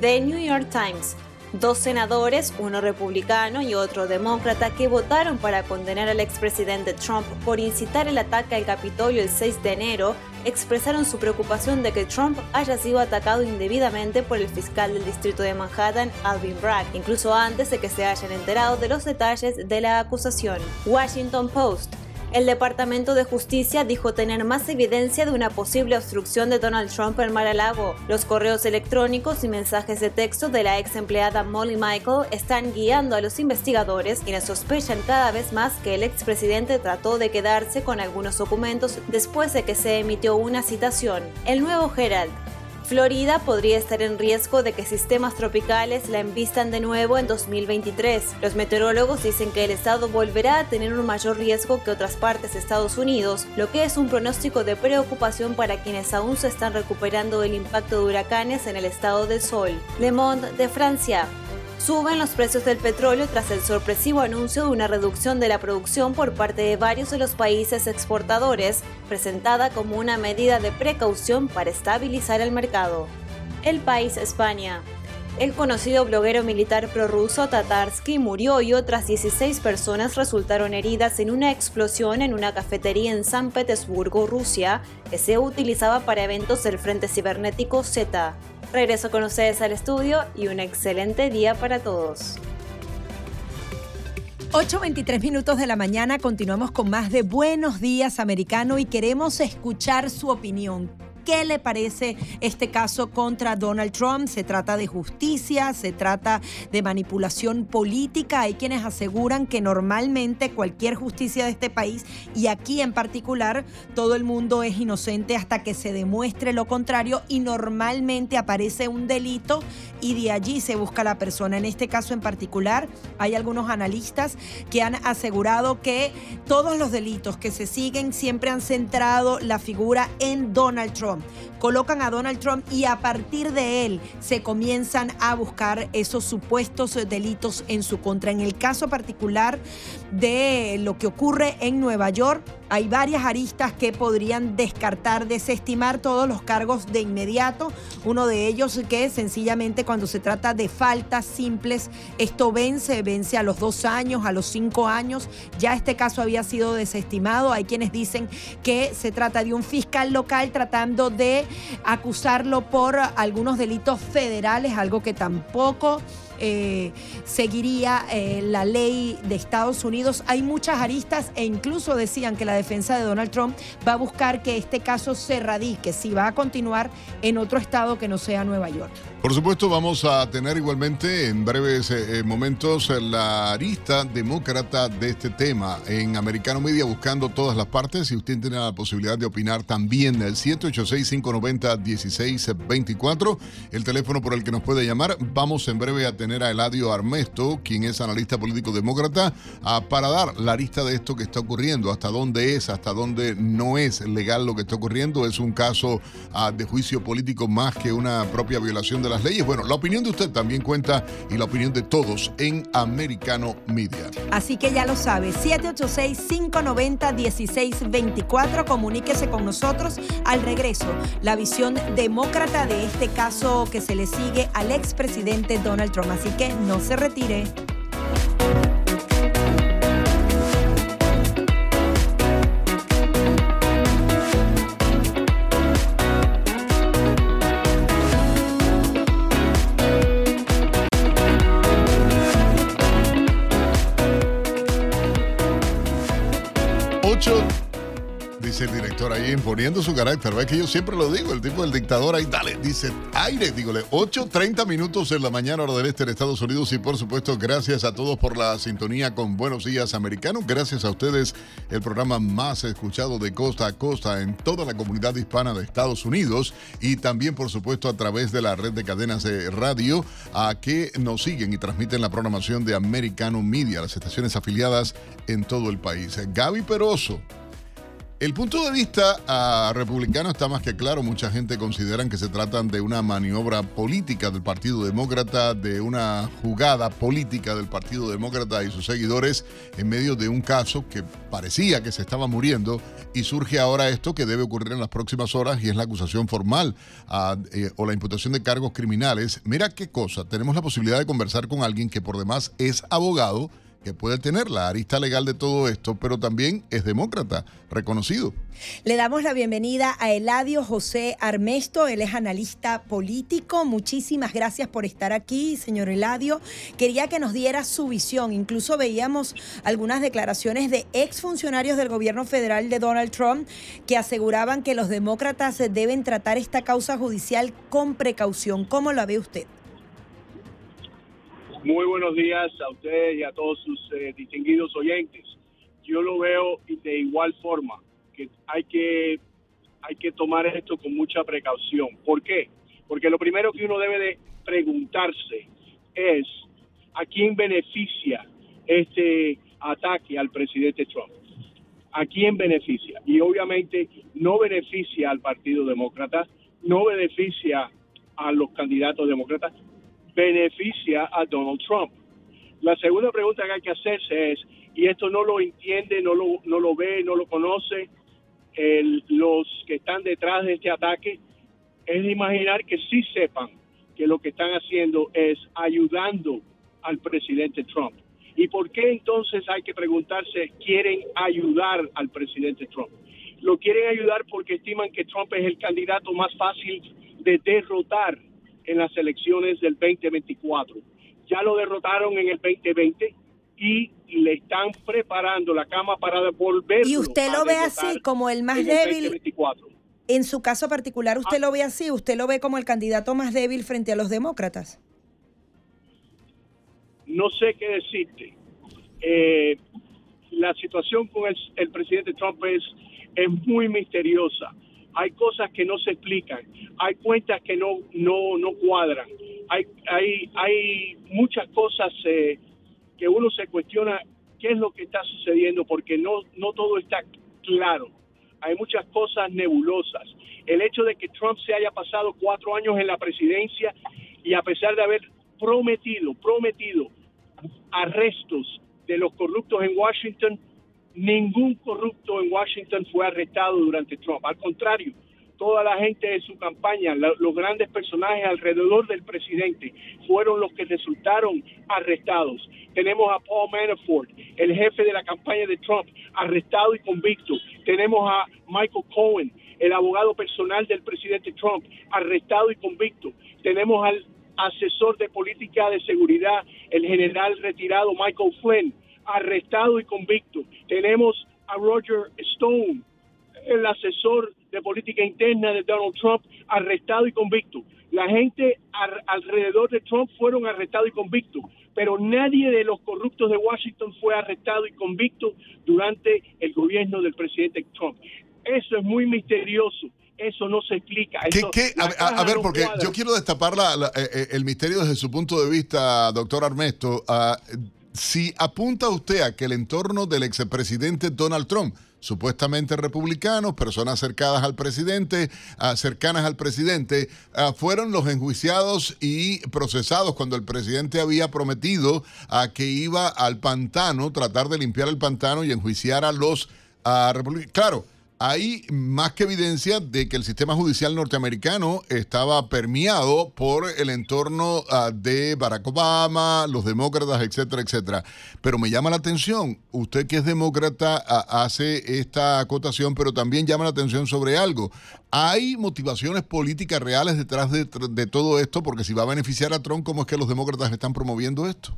K: The New York Times dos senadores, uno republicano y otro demócrata, que votaron para condenar al expresidente Trump por incitar el ataque al Capitolio el 6 de enero, expresaron su preocupación de que Trump haya sido atacado indebidamente por el fiscal del distrito de Manhattan, Alvin Bragg, incluso antes de que se hayan enterado de los detalles de la acusación. Washington Post el Departamento de Justicia dijo tener más evidencia de una posible obstrucción de Donald Trump en Mar-a-Lago. Los correos electrónicos y mensajes de texto de la ex empleada Molly Michael están guiando a los investigadores, quienes sospechan cada vez más que el expresidente trató de quedarse con algunos documentos después de que se emitió una citación. El nuevo Herald Florida podría estar en riesgo de que sistemas tropicales la envistan de nuevo en 2023. Los meteorólogos dicen que el estado volverá a tener un mayor riesgo que otras partes de Estados Unidos, lo que es un pronóstico de preocupación para quienes aún se están recuperando del impacto de huracanes en el estado del Sol. Le Monde de Francia. Suben los precios del petróleo tras el sorpresivo anuncio de una reducción de la producción por parte de varios de los países exportadores, presentada como una medida de precaución para estabilizar el mercado. El país España. El conocido bloguero militar prorruso Tatarsky murió y otras 16 personas resultaron heridas en una explosión en una cafetería en San Petersburgo, Rusia, que se utilizaba para eventos del Frente Cibernético Z. Regreso con ustedes al estudio y un excelente día para todos.
A: 8.23 minutos de la mañana, continuamos con más de Buenos Días Americano y queremos escuchar su opinión. ¿Qué le parece este caso contra Donald Trump? ¿Se trata de justicia? ¿Se trata de manipulación política? Hay quienes aseguran que normalmente cualquier justicia de este país, y aquí en particular, todo el mundo es inocente hasta que se demuestre lo contrario y normalmente aparece un delito y de allí se busca la persona. En este caso en particular, hay algunos analistas que han asegurado que todos los delitos que se siguen siempre han centrado la figura en Donald Trump. Colocan a Donald Trump y a partir de él se comienzan a buscar esos supuestos delitos en su contra. En el caso particular de lo que ocurre en Nueva York, hay varias aristas que podrían descartar, desestimar todos los cargos de inmediato. Uno de ellos que sencillamente cuando se trata de faltas simples, esto vence, vence a los dos años, a los cinco años. Ya este caso había sido desestimado. Hay quienes dicen que se trata de un fiscal local tratando de acusarlo por algunos delitos federales, algo que tampoco eh, seguiría eh, la ley de Estados Unidos. Hay muchas aristas e incluso decían que la defensa de Donald Trump va a buscar que este caso se radique, si va a continuar en otro estado que no sea Nueva York.
B: Por supuesto, vamos a tener igualmente en breves eh, momentos la arista demócrata de este tema en Americano Media, buscando todas las partes. Y usted tiene la posibilidad de opinar también, el 786-590-1624, el teléfono por el que nos puede llamar. Vamos en breve a tener a Eladio Armesto, quien es analista político demócrata, para dar la lista de esto que está ocurriendo, hasta dónde es, hasta dónde no es legal lo que está ocurriendo. Es un caso ah, de juicio político más que una propia violación de las leyes. Bueno, la opinión de usted también cuenta y la opinión de todos en Americano Media.
A: Así que ya lo sabe, 786-590-1624, comuníquese con nosotros al regreso. La visión demócrata de este caso que se le sigue al expresidente Donald Trump así que no se retire.
B: El director ahí imponiendo su carácter. ¿Ves que yo siempre lo digo? El tipo del dictador ahí, dale, dice aire, dígole, 8.30 minutos en la mañana hora del este en Estados Unidos y por supuesto gracias a todos por la sintonía con Buenos Días Americanos. Gracias a ustedes, el programa más escuchado de costa a costa en toda la comunidad hispana de Estados Unidos y también por supuesto a través de la red de cadenas de radio a que nos siguen y transmiten la programación de Americano Media, las estaciones afiliadas en todo el país. Gaby Peroso el punto de vista ah, republicano está más que claro. Mucha gente considera que se trata de una maniobra política del Partido Demócrata, de una jugada política del Partido Demócrata y sus seguidores en medio de un caso que parecía que se estaba muriendo y surge ahora esto que debe ocurrir en las próximas horas y es la acusación formal ah, eh, o la imputación de cargos criminales. Mira qué cosa, tenemos la posibilidad de conversar con alguien que por demás es abogado puede tener la arista legal de todo esto, pero también es demócrata, reconocido.
A: Le damos la bienvenida a Eladio José Armesto, él es analista político. Muchísimas gracias por estar aquí, señor Eladio. Quería que nos diera su visión. Incluso veíamos algunas declaraciones de exfuncionarios del gobierno federal de Donald Trump que aseguraban que los demócratas deben tratar esta causa judicial con precaución. ¿Cómo la ve usted?
L: Muy buenos días a usted y a todos sus eh, distinguidos oyentes. Yo lo veo de igual forma, que hay que hay que tomar esto con mucha precaución. ¿Por qué? Porque lo primero que uno debe de preguntarse es a quién beneficia este ataque al presidente Trump. ¿A quién beneficia? Y obviamente no beneficia al Partido Demócrata, no beneficia a los candidatos demócratas, beneficia a Donald Trump. La segunda pregunta que hay que hacerse es, y esto no lo entiende, no lo, no lo ve, no lo conoce, los que están detrás de este ataque, es imaginar que sí sepan que lo que están haciendo es ayudando al presidente Trump. ¿Y por qué entonces hay que preguntarse, quieren ayudar al presidente Trump? Lo quieren ayudar porque estiman que Trump es el candidato más fácil de derrotar en las elecciones del 2024. Ya lo derrotaron en el 2020 y le están preparando la cama para devolverlo.
A: ¿Y usted lo ve así como el más
L: en el
A: débil?
L: 2024.
A: En su caso particular, ¿usted lo ve así? ¿Usted lo ve como el candidato más débil frente a los demócratas?
L: no sé qué decirte. Eh, la situación con el, el presidente Trump es, es muy misteriosa. Hay cosas que no se explican, hay cuentas que no no no cuadran, hay hay hay muchas cosas eh, que uno se cuestiona qué es lo que está sucediendo porque no no todo está claro. Hay muchas cosas nebulosas. El hecho de que Trump se haya pasado cuatro años en la presidencia y a pesar de haber prometido prometido arrestos de los corruptos en Washington, ningún corrupto en Washington fue arrestado durante Trump. Al contrario, toda la gente de su campaña, los grandes personajes alrededor del presidente, fueron los que resultaron arrestados. Tenemos a Paul Manafort, el jefe de la campaña de Trump, arrestado y convicto. Tenemos a Michael Cohen, el abogado personal del presidente Trump, arrestado y convicto. Tenemos al asesor de política de seguridad, el general retirado Michael Flynn, arrestado y convicto. Tenemos a Roger Stone, el asesor de política interna de Donald Trump, arrestado y convicto. La gente ar- alrededor de Trump fueron arrestados y convictos, pero nadie de los corruptos de Washington fue arrestado y convicto durante el gobierno del presidente Trump. Eso es muy misterioso. Eso no se explica.
B: ¿Qué-
L: Eso-
B: qué? A, a- a
L: caja
B: ver,
L: no
B: porque
L: cuadra.
B: yo quiero destapar la- la- eh, eh, el misterio desde su punto de vista, doctor Armesto. Ah, si apunta usted a que el entorno del expresidente Donald Trump, supuestamente republicanos, personas cercanas al presidente, ah, cercanas al presidente, ah, fueron los enjuiciados y procesados cuando el presidente había prometido a que iba al pantano, tratar de limpiar el pantano y enjuiciar a los ah, republicanos. Claro, hay más que evidencia de que el sistema judicial norteamericano estaba permeado por el entorno ah, de Barack Obama, los demócratas, etcétera, etcétera. Pero me llama la atención, usted que es demócrata ah, hace esta acotación, pero también llama la atención sobre algo. ¿Hay motivaciones políticas reales detrás de, de todo esto? Porque si va a beneficiar a Trump, ¿cómo es que los demócratas están promoviendo esto?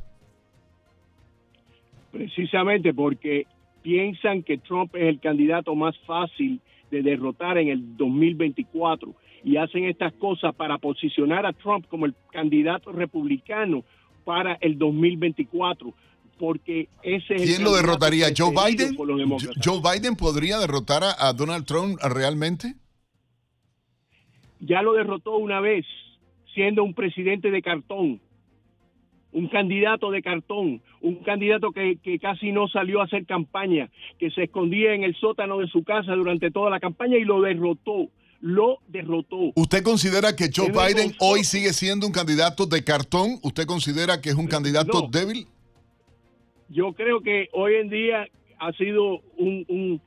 L: Precisamente porque piensan que Trump es el candidato más fácil de derrotar en el 2024 y hacen estas cosas para posicionar a Trump como el candidato republicano para el 2024 porque ese es el
B: ¿Quién lo derrotaría? ¿Joe Biden? ¿Joe Biden podría derrotar a, a Donald Trump realmente?
L: ya lo derrotó una vez siendo un presidente de cartón, un candidato de cartón, un candidato que, que casi no salió a hacer campaña, que se escondía en el sótano de su casa durante toda la campaña y lo derrotó, lo derrotó.
B: ¿Usted considera que Joe Biden hoy sigue siendo un candidato de cartón? ¿Usted considera que es un candidato
L: no.
B: débil?
L: Yo creo que hoy en día ha sido un, un,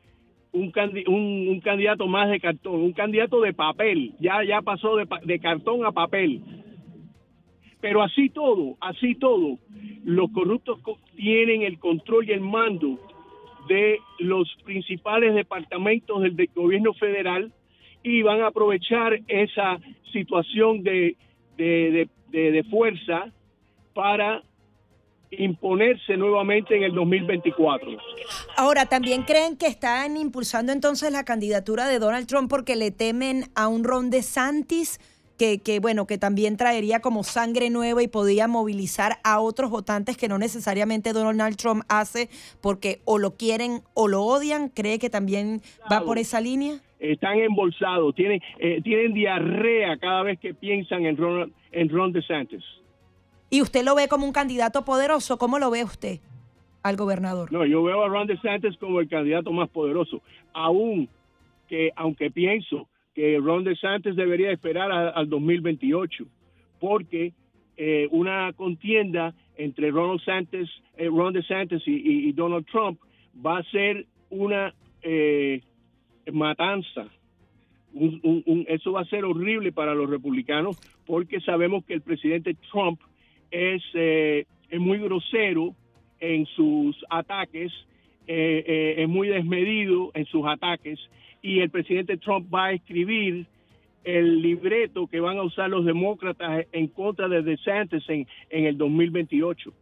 L: un, candi- un- un candidato más de cartón, un candidato de papel, ya, ya pasó de, pa- de cartón a papel. Pero así todo, así todo, los corruptos co- tienen el control y el mando de los principales departamentos del, de- gobierno federal y van a aprovechar esa situación de, de, de- de- de fuerza para imponerse nuevamente en el 2024.
A: Ahora, ¿también creen que están impulsando entonces la candidatura de Donald Trump porque le temen a un Ron DeSantis? Que, que, bueno, que también traería como sangre nueva y podría movilizar a otros votantes que no necesariamente Donald Trump hace porque o lo quieren o lo odian. ¿Cree que también va por esa línea?
L: Están embolsados, tienen, eh, tienen diarrea cada vez que piensan en Ron, en Ron DeSantis.
A: ¿Y usted lo ve como un candidato poderoso? ¿Cómo lo ve usted al gobernador?
L: No, yo veo a Ron DeSantis como el candidato más poderoso, aún que, aunque pienso que Ron DeSantis debería esperar al 2028, porque eh, una contienda entre Ron DeSantis, eh, Ron DeSantis y, Donald Trump va a ser una eh, matanza. Eso va a ser horrible para los republicanos porque sabemos que el presidente Trump es, es muy grosero en sus ataques, eh, eh, es muy desmedido en sus ataques y el presidente Trump va a escribir el libreto que van a usar los demócratas en contra de DeSantis en, en el 2028.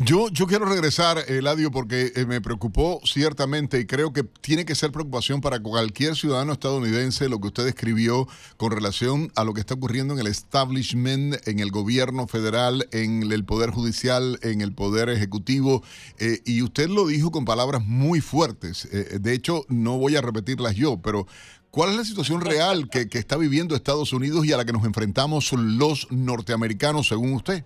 B: Yo, yo quiero regresar, Eladio, porque eh, me preocupó ciertamente y creo que tiene que ser preocupación para cualquier ciudadano estadounidense lo que usted escribió con relación a lo que está ocurriendo en el establishment, en el gobierno federal, en el poder judicial, en el poder ejecutivo. Eh, y usted lo dijo con palabras muy fuertes. Eh, de hecho, no voy a repetirlas yo, pero ¿Cuál es la situación real que, que, está viviendo Estados Unidos y a la que nos enfrentamos los norteamericanos, según usted?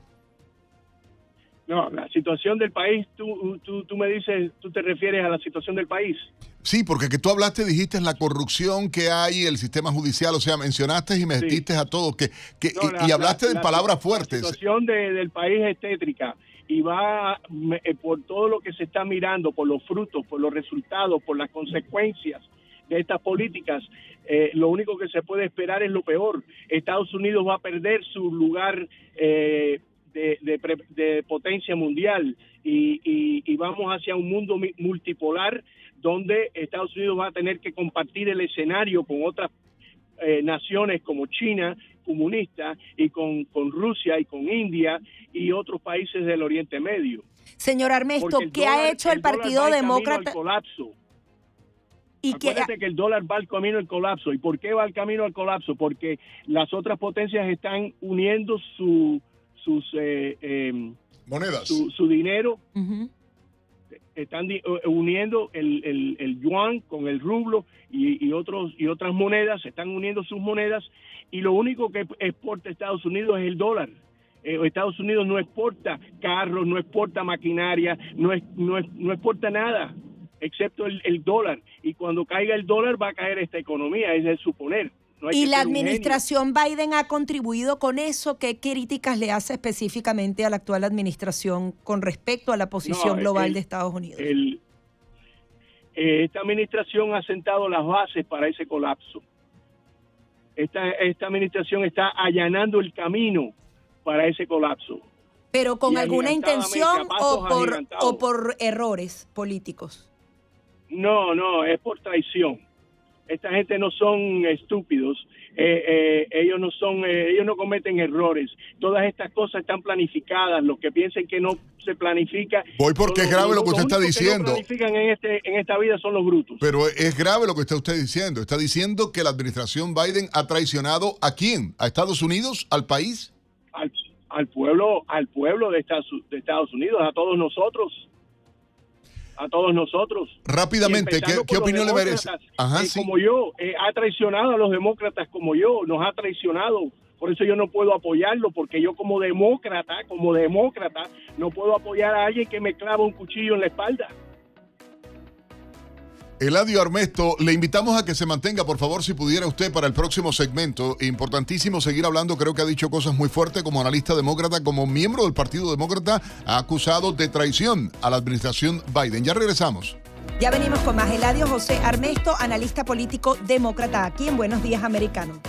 L: No, la situación del país, tú, tú, tú me dices, tú te refieres a la situación del país.
B: Sí, porque que tú hablaste, dijiste la corrupción que hay, el sistema judicial, o sea, mencionaste y metiste a todos, que, que y, hablaste de palabras fuertes.
L: La situación del país es tétrica y va eh, por todo lo que se está mirando, por los frutos, por los resultados, por las consecuencias de estas políticas. Eh, lo único que se puede esperar es lo peor. Estados Unidos va a perder su lugar eh, de, potencia mundial y, vamos hacia un mundo multipolar donde Estados Unidos va a tener que compartir el escenario con otras eh, naciones como China comunista y con, con Rusia y con India y otros países del Oriente Medio.
A: Señor Armesto, ¿qué ha hecho el, Partido Demócrata?
L: colapso. Y Acuérdate que... el dólar va al camino al colapso. ¿Y por qué va al camino al colapso? Porque las otras potencias están uniendo su, sus eh, em,
B: monedas,
L: su, dinero, están eh, uniendo el, el, yuan con el rublo y, otros y otras monedas, están uniendo sus monedas y lo único que exporta Estados Unidos es el dólar. Eh, Estados Unidos no exporta carros, no exporta maquinaria, no, es, no, no exporta nada excepto el, el, dólar. Y cuando caiga el dólar va a caer esta economía, es de suponer
A: y la administración Biden ha contribuido con eso. ¿Qué críticas le hace específicamente a la actual administración con respecto a la posición global de Estados Unidos?
L: Eh, esta administración ha sentado las bases para ese colapso. Esta, esta administración está allanando el camino para ese colapso.
A: ¿Pero con alguna intención o por, o por errores políticos?
L: No, no, es por traición esta gente no son estúpidos, eh, eh, ellos no son, eh, ellos no cometen errores. Todas estas cosas están planificadas. Los que piensen que no se planifica.
B: Voy porque es grave lo que usted está diciendo.
L: Los que planifican en este, en esta vida son los brutos.
B: Pero es grave lo que está usted diciendo. Está diciendo que la administración Biden ha traicionado a quién, a Estados Unidos, al país,
L: al, al pueblo, al pueblo de Estados, de Estados Unidos, a todos nosotros a todos nosotros.
B: Rápidamente, ¿qué, opinión le merece?
L: Ajá, eh, Como yo, eh, ha traicionado a los demócratas como yo, nos ha traicionado. Por eso yo no puedo apoyarlo, porque yo como demócrata, como demócrata, no puedo apoyar a alguien que me clava un cuchillo en la espalda.
B: Eladio Armesto, le invitamos a que se mantenga, por favor, si pudiera usted para el próximo segmento. Importantísimo seguir hablando, creo que ha dicho cosas muy fuertes como analista demócrata, como miembro del Partido Demócrata, ha acusado de traición a la administración Biden. Ya regresamos.
A: Ya venimos con más. Eladio José Armesto, analista político demócrata, aquí en Buenos Días Americano.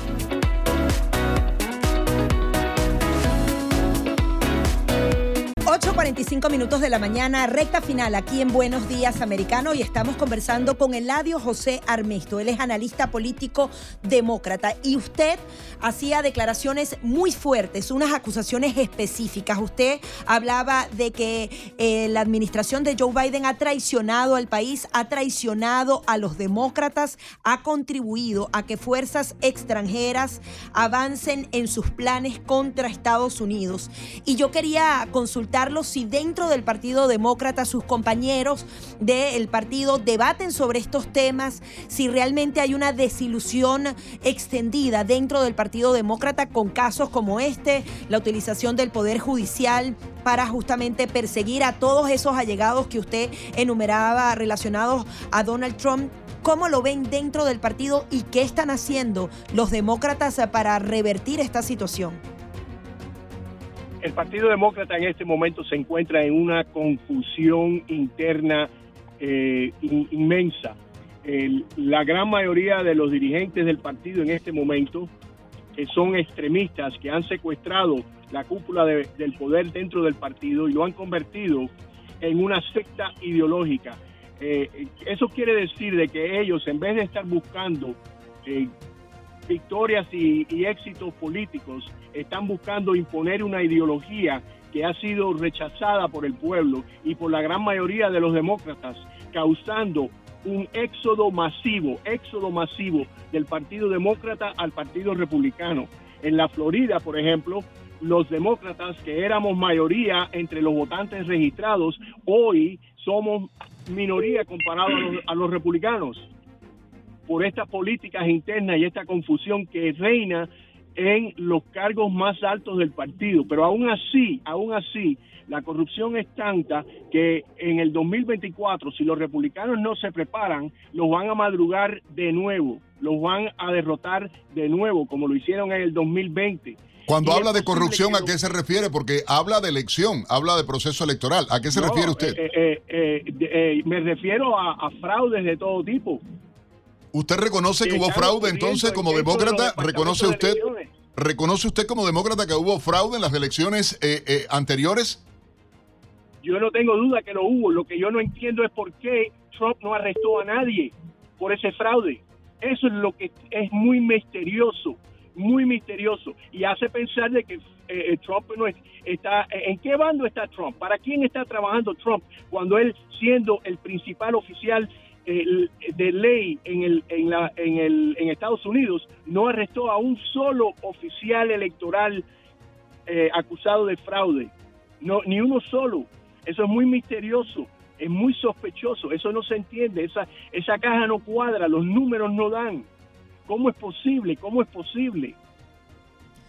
A: 8.45 minutos de la mañana, recta final aquí en Buenos Días Americano y estamos conversando con Eladio José Armesto. Él es analista político demócrata y usted hacía declaraciones muy fuertes, unas acusaciones específicas. Usted hablaba de que eh, la administración de Joe Biden ha traicionado al país, ha traicionado a los demócratas, ha contribuido a que fuerzas extranjeras avancen en sus planes contra Estados Unidos. Y yo quería consultar si dentro del Partido Demócrata sus compañeros del partido debaten sobre estos temas, si realmente hay una desilusión extendida dentro del Partido Demócrata con casos como este, la utilización del Poder Judicial para justamente perseguir a todos esos allegados que usted enumeraba relacionados a Donald Trump. ¿Cómo lo ven dentro del partido y qué están haciendo los demócratas para revertir esta situación?
L: El Partido Demócrata en este momento se encuentra en una confusión interna eh, inmensa. la gran mayoría de los dirigentes del partido en este momento que son extremistas que han secuestrado la cúpula del poder dentro del partido y lo han convertido en una secta ideológica. Eh, eso quiere decir de que ellos, en vez de estar buscando eh, victorias y, y, éxitos políticos, están buscando imponer una ideología que ha sido rechazada por el pueblo y por la gran mayoría de los demócratas, causando un éxodo masivo, éxodo masivo del Partido Demócrata al Partido Republicano. En la Florida, por ejemplo, los demócratas, que éramos mayoría entre los votantes registrados, hoy somos minoría comparado a los, republicanos por estas políticas internas y esta confusión que reina en los cargos más altos del partido. Pero aún así, aún así, la corrupción es tanta que en el 2024, si los republicanos no se preparan, los van a madrugar de nuevo, los van a derrotar de nuevo, como lo hicieron en el 2020.
B: Cuando habla de corrupción, ¿a qué se refiere? Porque habla de elección, habla de proceso electoral. ¿A qué se refiere usted?
L: Eh, eh, eh, me refiero a, fraudes de todo tipo.
B: ¿Usted reconoce que hubo fraude entonces como demócrata? ¿Reconoce usted, ¿Reconoce usted como demócrata que hubo fraude en las elecciones anteriores?
L: Yo no tengo duda que lo hubo. Lo que yo no entiendo es por qué Trump no arrestó a nadie por ese fraude. Eso es lo que es muy misterioso, muy misterioso. Y hace pensar de que eh, eh, Trump no está... ¿En qué bando está Trump? ¿Para quién está trabajando Trump cuando él, siendo el principal oficial de ley en, el, en, la, en, el, en Estados Unidos, no arrestó a un solo oficial electoral eh, acusado de fraude? No, ni uno solo. Eso es muy misterioso, es muy sospechoso, eso no se entiende, esa, esa caja no cuadra, los números no dan. ¿Cómo es posible? ¿Cómo es posible?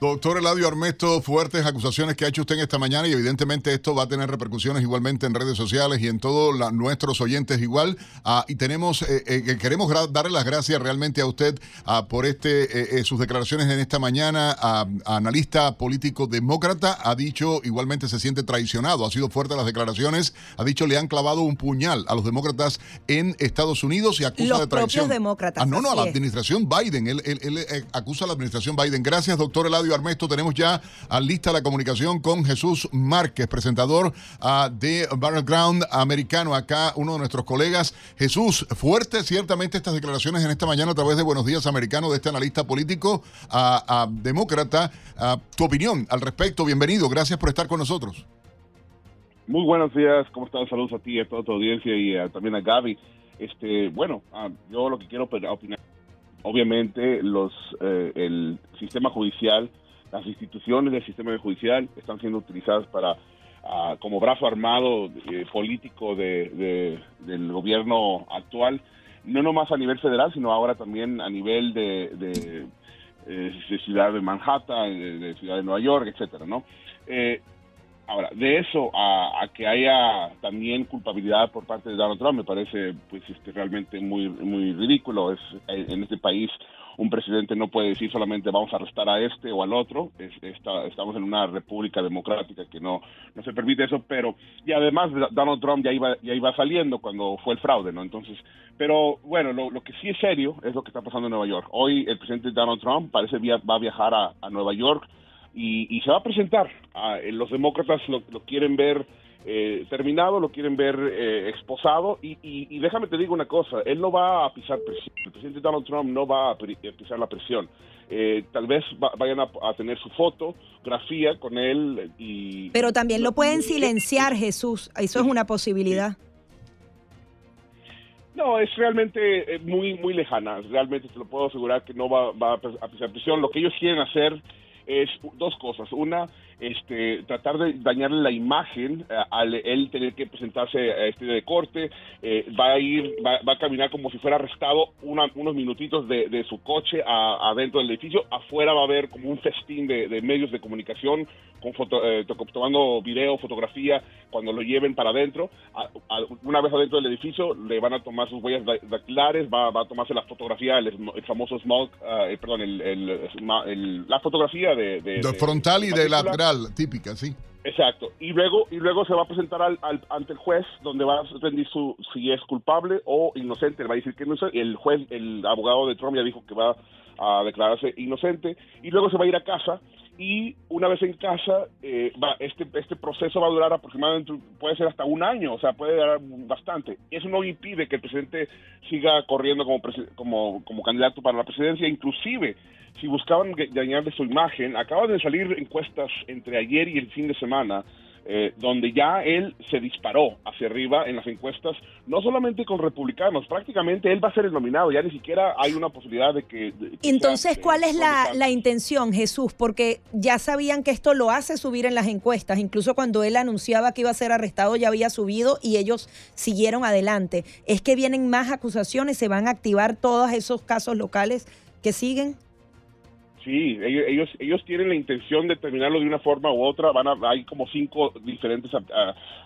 B: Doctor Eladio Armesto, fuertes acusaciones que ha hecho usted en esta mañana y evidentemente esto va a tener repercusiones igualmente en redes sociales y en todos nuestros oyentes igual. Ah, y tenemos, eh, eh, queremos darle las gracias realmente a usted ah, por este eh, sus declaraciones en esta mañana. Ah, analista político demócrata ha dicho igualmente se siente traicionado, ha sido fuerte las declaraciones, ha dicho le han clavado un puñal a los demócratas en Estados Unidos y acusa de traición.
A: Los demócratas.
B: no, no, a la administración Biden. Él, él acusa a la administración Biden. Gracias, doctor Eladio Armesto, tenemos ya lista la comunicación con Jesús Márquez, presentador uh, de Battleground Americano, acá uno de nuestros colegas. Jesús, fuerte ciertamente estas declaraciones en esta mañana a través de Buenos Días Americano de este analista político uh, demócrata. tu opinión al respecto, bienvenido, gracias por estar con nosotros.
M: Muy buenos días, ¿cómo están? Saludos a ti, a toda tu audiencia y también a Gaby. Este, bueno, yo lo que quiero opinar, obviamente los, eh, el sistema judicial las instituciones del sistema judicial están siendo utilizadas para ah, como brazo armado eh, político de, del gobierno actual, no nomás a nivel federal, sino ahora también a nivel de, de, eh, ciudad de Manhattan, de, ciudad de Nueva York, etcétera, ¿no? Eh, ahora, de eso a, que haya también culpabilidad por parte de Donald Trump me parece pues este, realmente muy muy ridículo. Es en este país un presidente no puede decir solamente vamos a arrestar a este o al otro. estamos en una república democrática que no, no se permite eso, pero y además Donald Trump ya iba, ya iba saliendo cuando fue el fraude, ¿no? Entonces, pero bueno, lo, que sí es serio es lo que está pasando en Nueva York. Hoy el presidente Donald Trump parece via, va a viajar a, Nueva York y, se va a presentar. Ah, los demócratas lo quieren ver eh, terminado, lo quieren ver eh, exposado y, déjame te digo una cosa, él no va a pisar presión, el presidente Donald Trump no va a pisar la presión. Eh, tal vez vayan a, tener su fotografía con él y...
A: Pero también lo pueden silenciar, Jesús, eso es una posibilidad.
M: No, es realmente muy muy lejana. Realmente te lo puedo asegurar que no va, va a pisar presión. Lo que ellos quieren hacer es dos cosas. Una, este, tratar de dañarle la imagen eh, al él tener que presentarse a este de corte, eh, va a ir, va, a caminar como si fuera arrestado unos minutitos de, su coche adentro del edificio, afuera va a haber como un festín de, medios de comunicación con eh, tomando video, fotografía, cuando lo lleven para adentro, una vez adentro del edificio le van a tomar sus huellas dactilares, va, va a tomarse la fotografía, el, famoso smog, perdón, el, la fotografía de,
B: de, frontal y de lateral típica, sí.
M: Exacto. Y luego, y luego se va a presentar al, ante el juez, donde va a rendir su, si es culpable o inocente. Va a decir que no es. El juez, el abogado de Trump ya dijo que va a declararse inocente. Y luego se va a ir a casa. Y una vez en casa, eh, va, este, este proceso va a durar aproximadamente, puede ser hasta un año, o sea, puede durar bastante. Eso no impide que el presidente siga corriendo como, como, como candidato para la presidencia. Inclusive, si buscaban dañarle su imagen, acaban de salir encuestas entre ayer y el fin de semana, eh, donde ya él se disparó hacia arriba en las encuestas, no solamente con republicanos, prácticamente él va a ser el nominado, ya ni siquiera hay una posibilidad de que...
A: Entonces, ¿cuál es la, la, intención, Jesús? Porque ya sabían que esto lo hace subir en las encuestas, incluso cuando él anunciaba que iba a ser arrestado ya había subido y ellos siguieron adelante. ¿Es que vienen más acusaciones? ¿Se van a activar todos esos casos locales que siguen?
M: Sí, ellos, ellos tienen la intención de terminarlo de una forma u otra. Van a, hay como cinco diferentes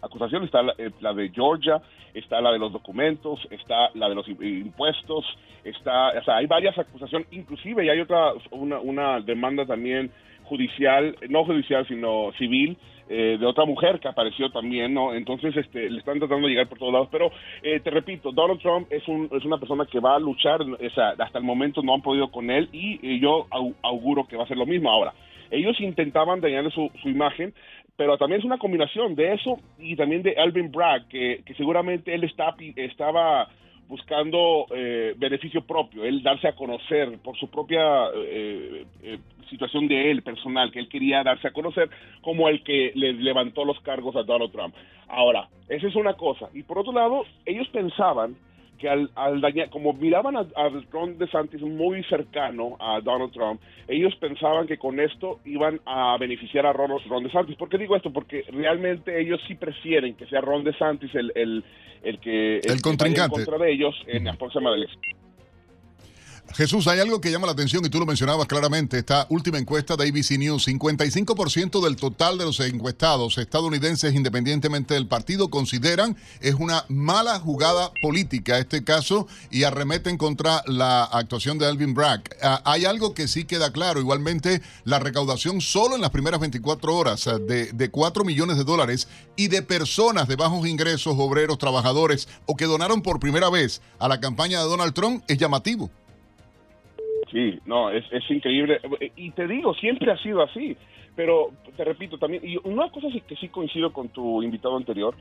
M: acusaciones. Está eh, la, de Georgia, está la de los documentos, está la de los impuestos, está, o sea, hay varias acusaciones, inclusive y hay otra, una, una demanda también judicial, no judicial, sino civil, eh, de otra mujer que apareció también, ¿no? Entonces, este, le están tratando de llegar por todos lados. Pero, eh, te repito, Donald Trump es, un, es una persona que va a luchar, o hasta el momento no han podido con él y yo auguro que va a ser lo mismo. Ahora, ellos intentaban dañarle su, su imagen, pero también es una combinación de eso y también de Alvin Bragg, que, que seguramente él está, estaba buscando eh, beneficio propio, él darse a conocer por su propia eh, eh, situación de él personal, que él quería darse a conocer como el que le levantó los cargos a Donald Trump. Ahora, esa es una cosa. Y por otro lado, ellos pensaban que al, dañar, como miraban a, a, Ron DeSantis muy cercano a Donald Trump, ellos pensaban que con esto iban a beneficiar a Ron, Ron DeSantis. ¿Por qué digo esto? Porque realmente ellos sí prefieren que sea Ron DeSantis el, el, el que
B: el, contrincante
M: contra de ellos en la próxima elección.
B: Jesús, hay algo que llama la atención y tú lo mencionabas claramente. Esta última encuesta de ABC News, 55% del total de los encuestados estadounidenses, independientemente del partido, consideran es una mala jugada política este caso y arremeten contra la actuación de Alvin Bragg. Ah, hay algo que sí queda claro, igualmente la recaudación solo en las primeras 24 horas ah, de, de 4 millones de dólares y de personas de bajos ingresos, obreros, trabajadores o que donaron por primera vez a la campaña de Donald Trump es llamativo.
M: Sí, no, es, es increíble. Y te digo, siempre ha sido así. Pero te repito también, y una cosa que sí coincido con tu invitado anterior,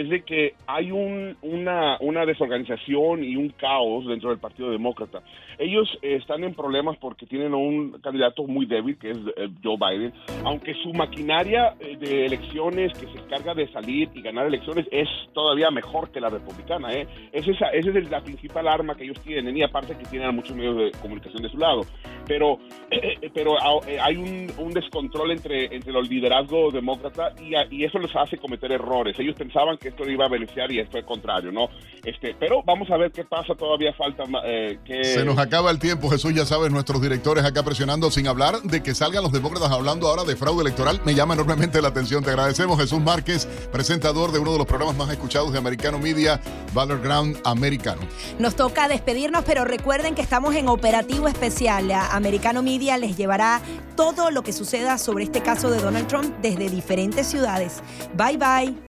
M: es de que hay un, una, una desorganización y un caos dentro del Partido Demócrata. Ellos están en problemas porque tienen un candidato muy débil, que es eh, Joe Biden, aunque su maquinaria eh, de elecciones que se encarga de salir y ganar elecciones es todavía mejor que la republicana. ¿eh? Es esa, esa es la principal arma que ellos tienen, y aparte que tienen muchos medios de comunicación de su lado. Pero, pero hay un, un, descontrol entre, entre el liderazgo demócrata y, y eso les hace cometer errores. Ellos pensaban que esto iba a beneficiar y esto es contrario, ¿no? Este, pero vamos a ver qué pasa, todavía falta eh, que...
B: Se nos acaba el tiempo, Jesús, ya sabes, nuestros directores acá presionando sin hablar de que salgan los demócratas hablando ahora de fraude electoral, me llama enormemente la atención. Te agradecemos, Jesús Márquez, presentador de uno de los programas más escuchados de Americano Media, Battleground Americano.
A: Nos toca despedirnos, pero recuerden que estamos en operativo especial. Americano Media les llevará todo lo que suceda sobre este caso de Donald Trump desde diferentes ciudades. Bye bye.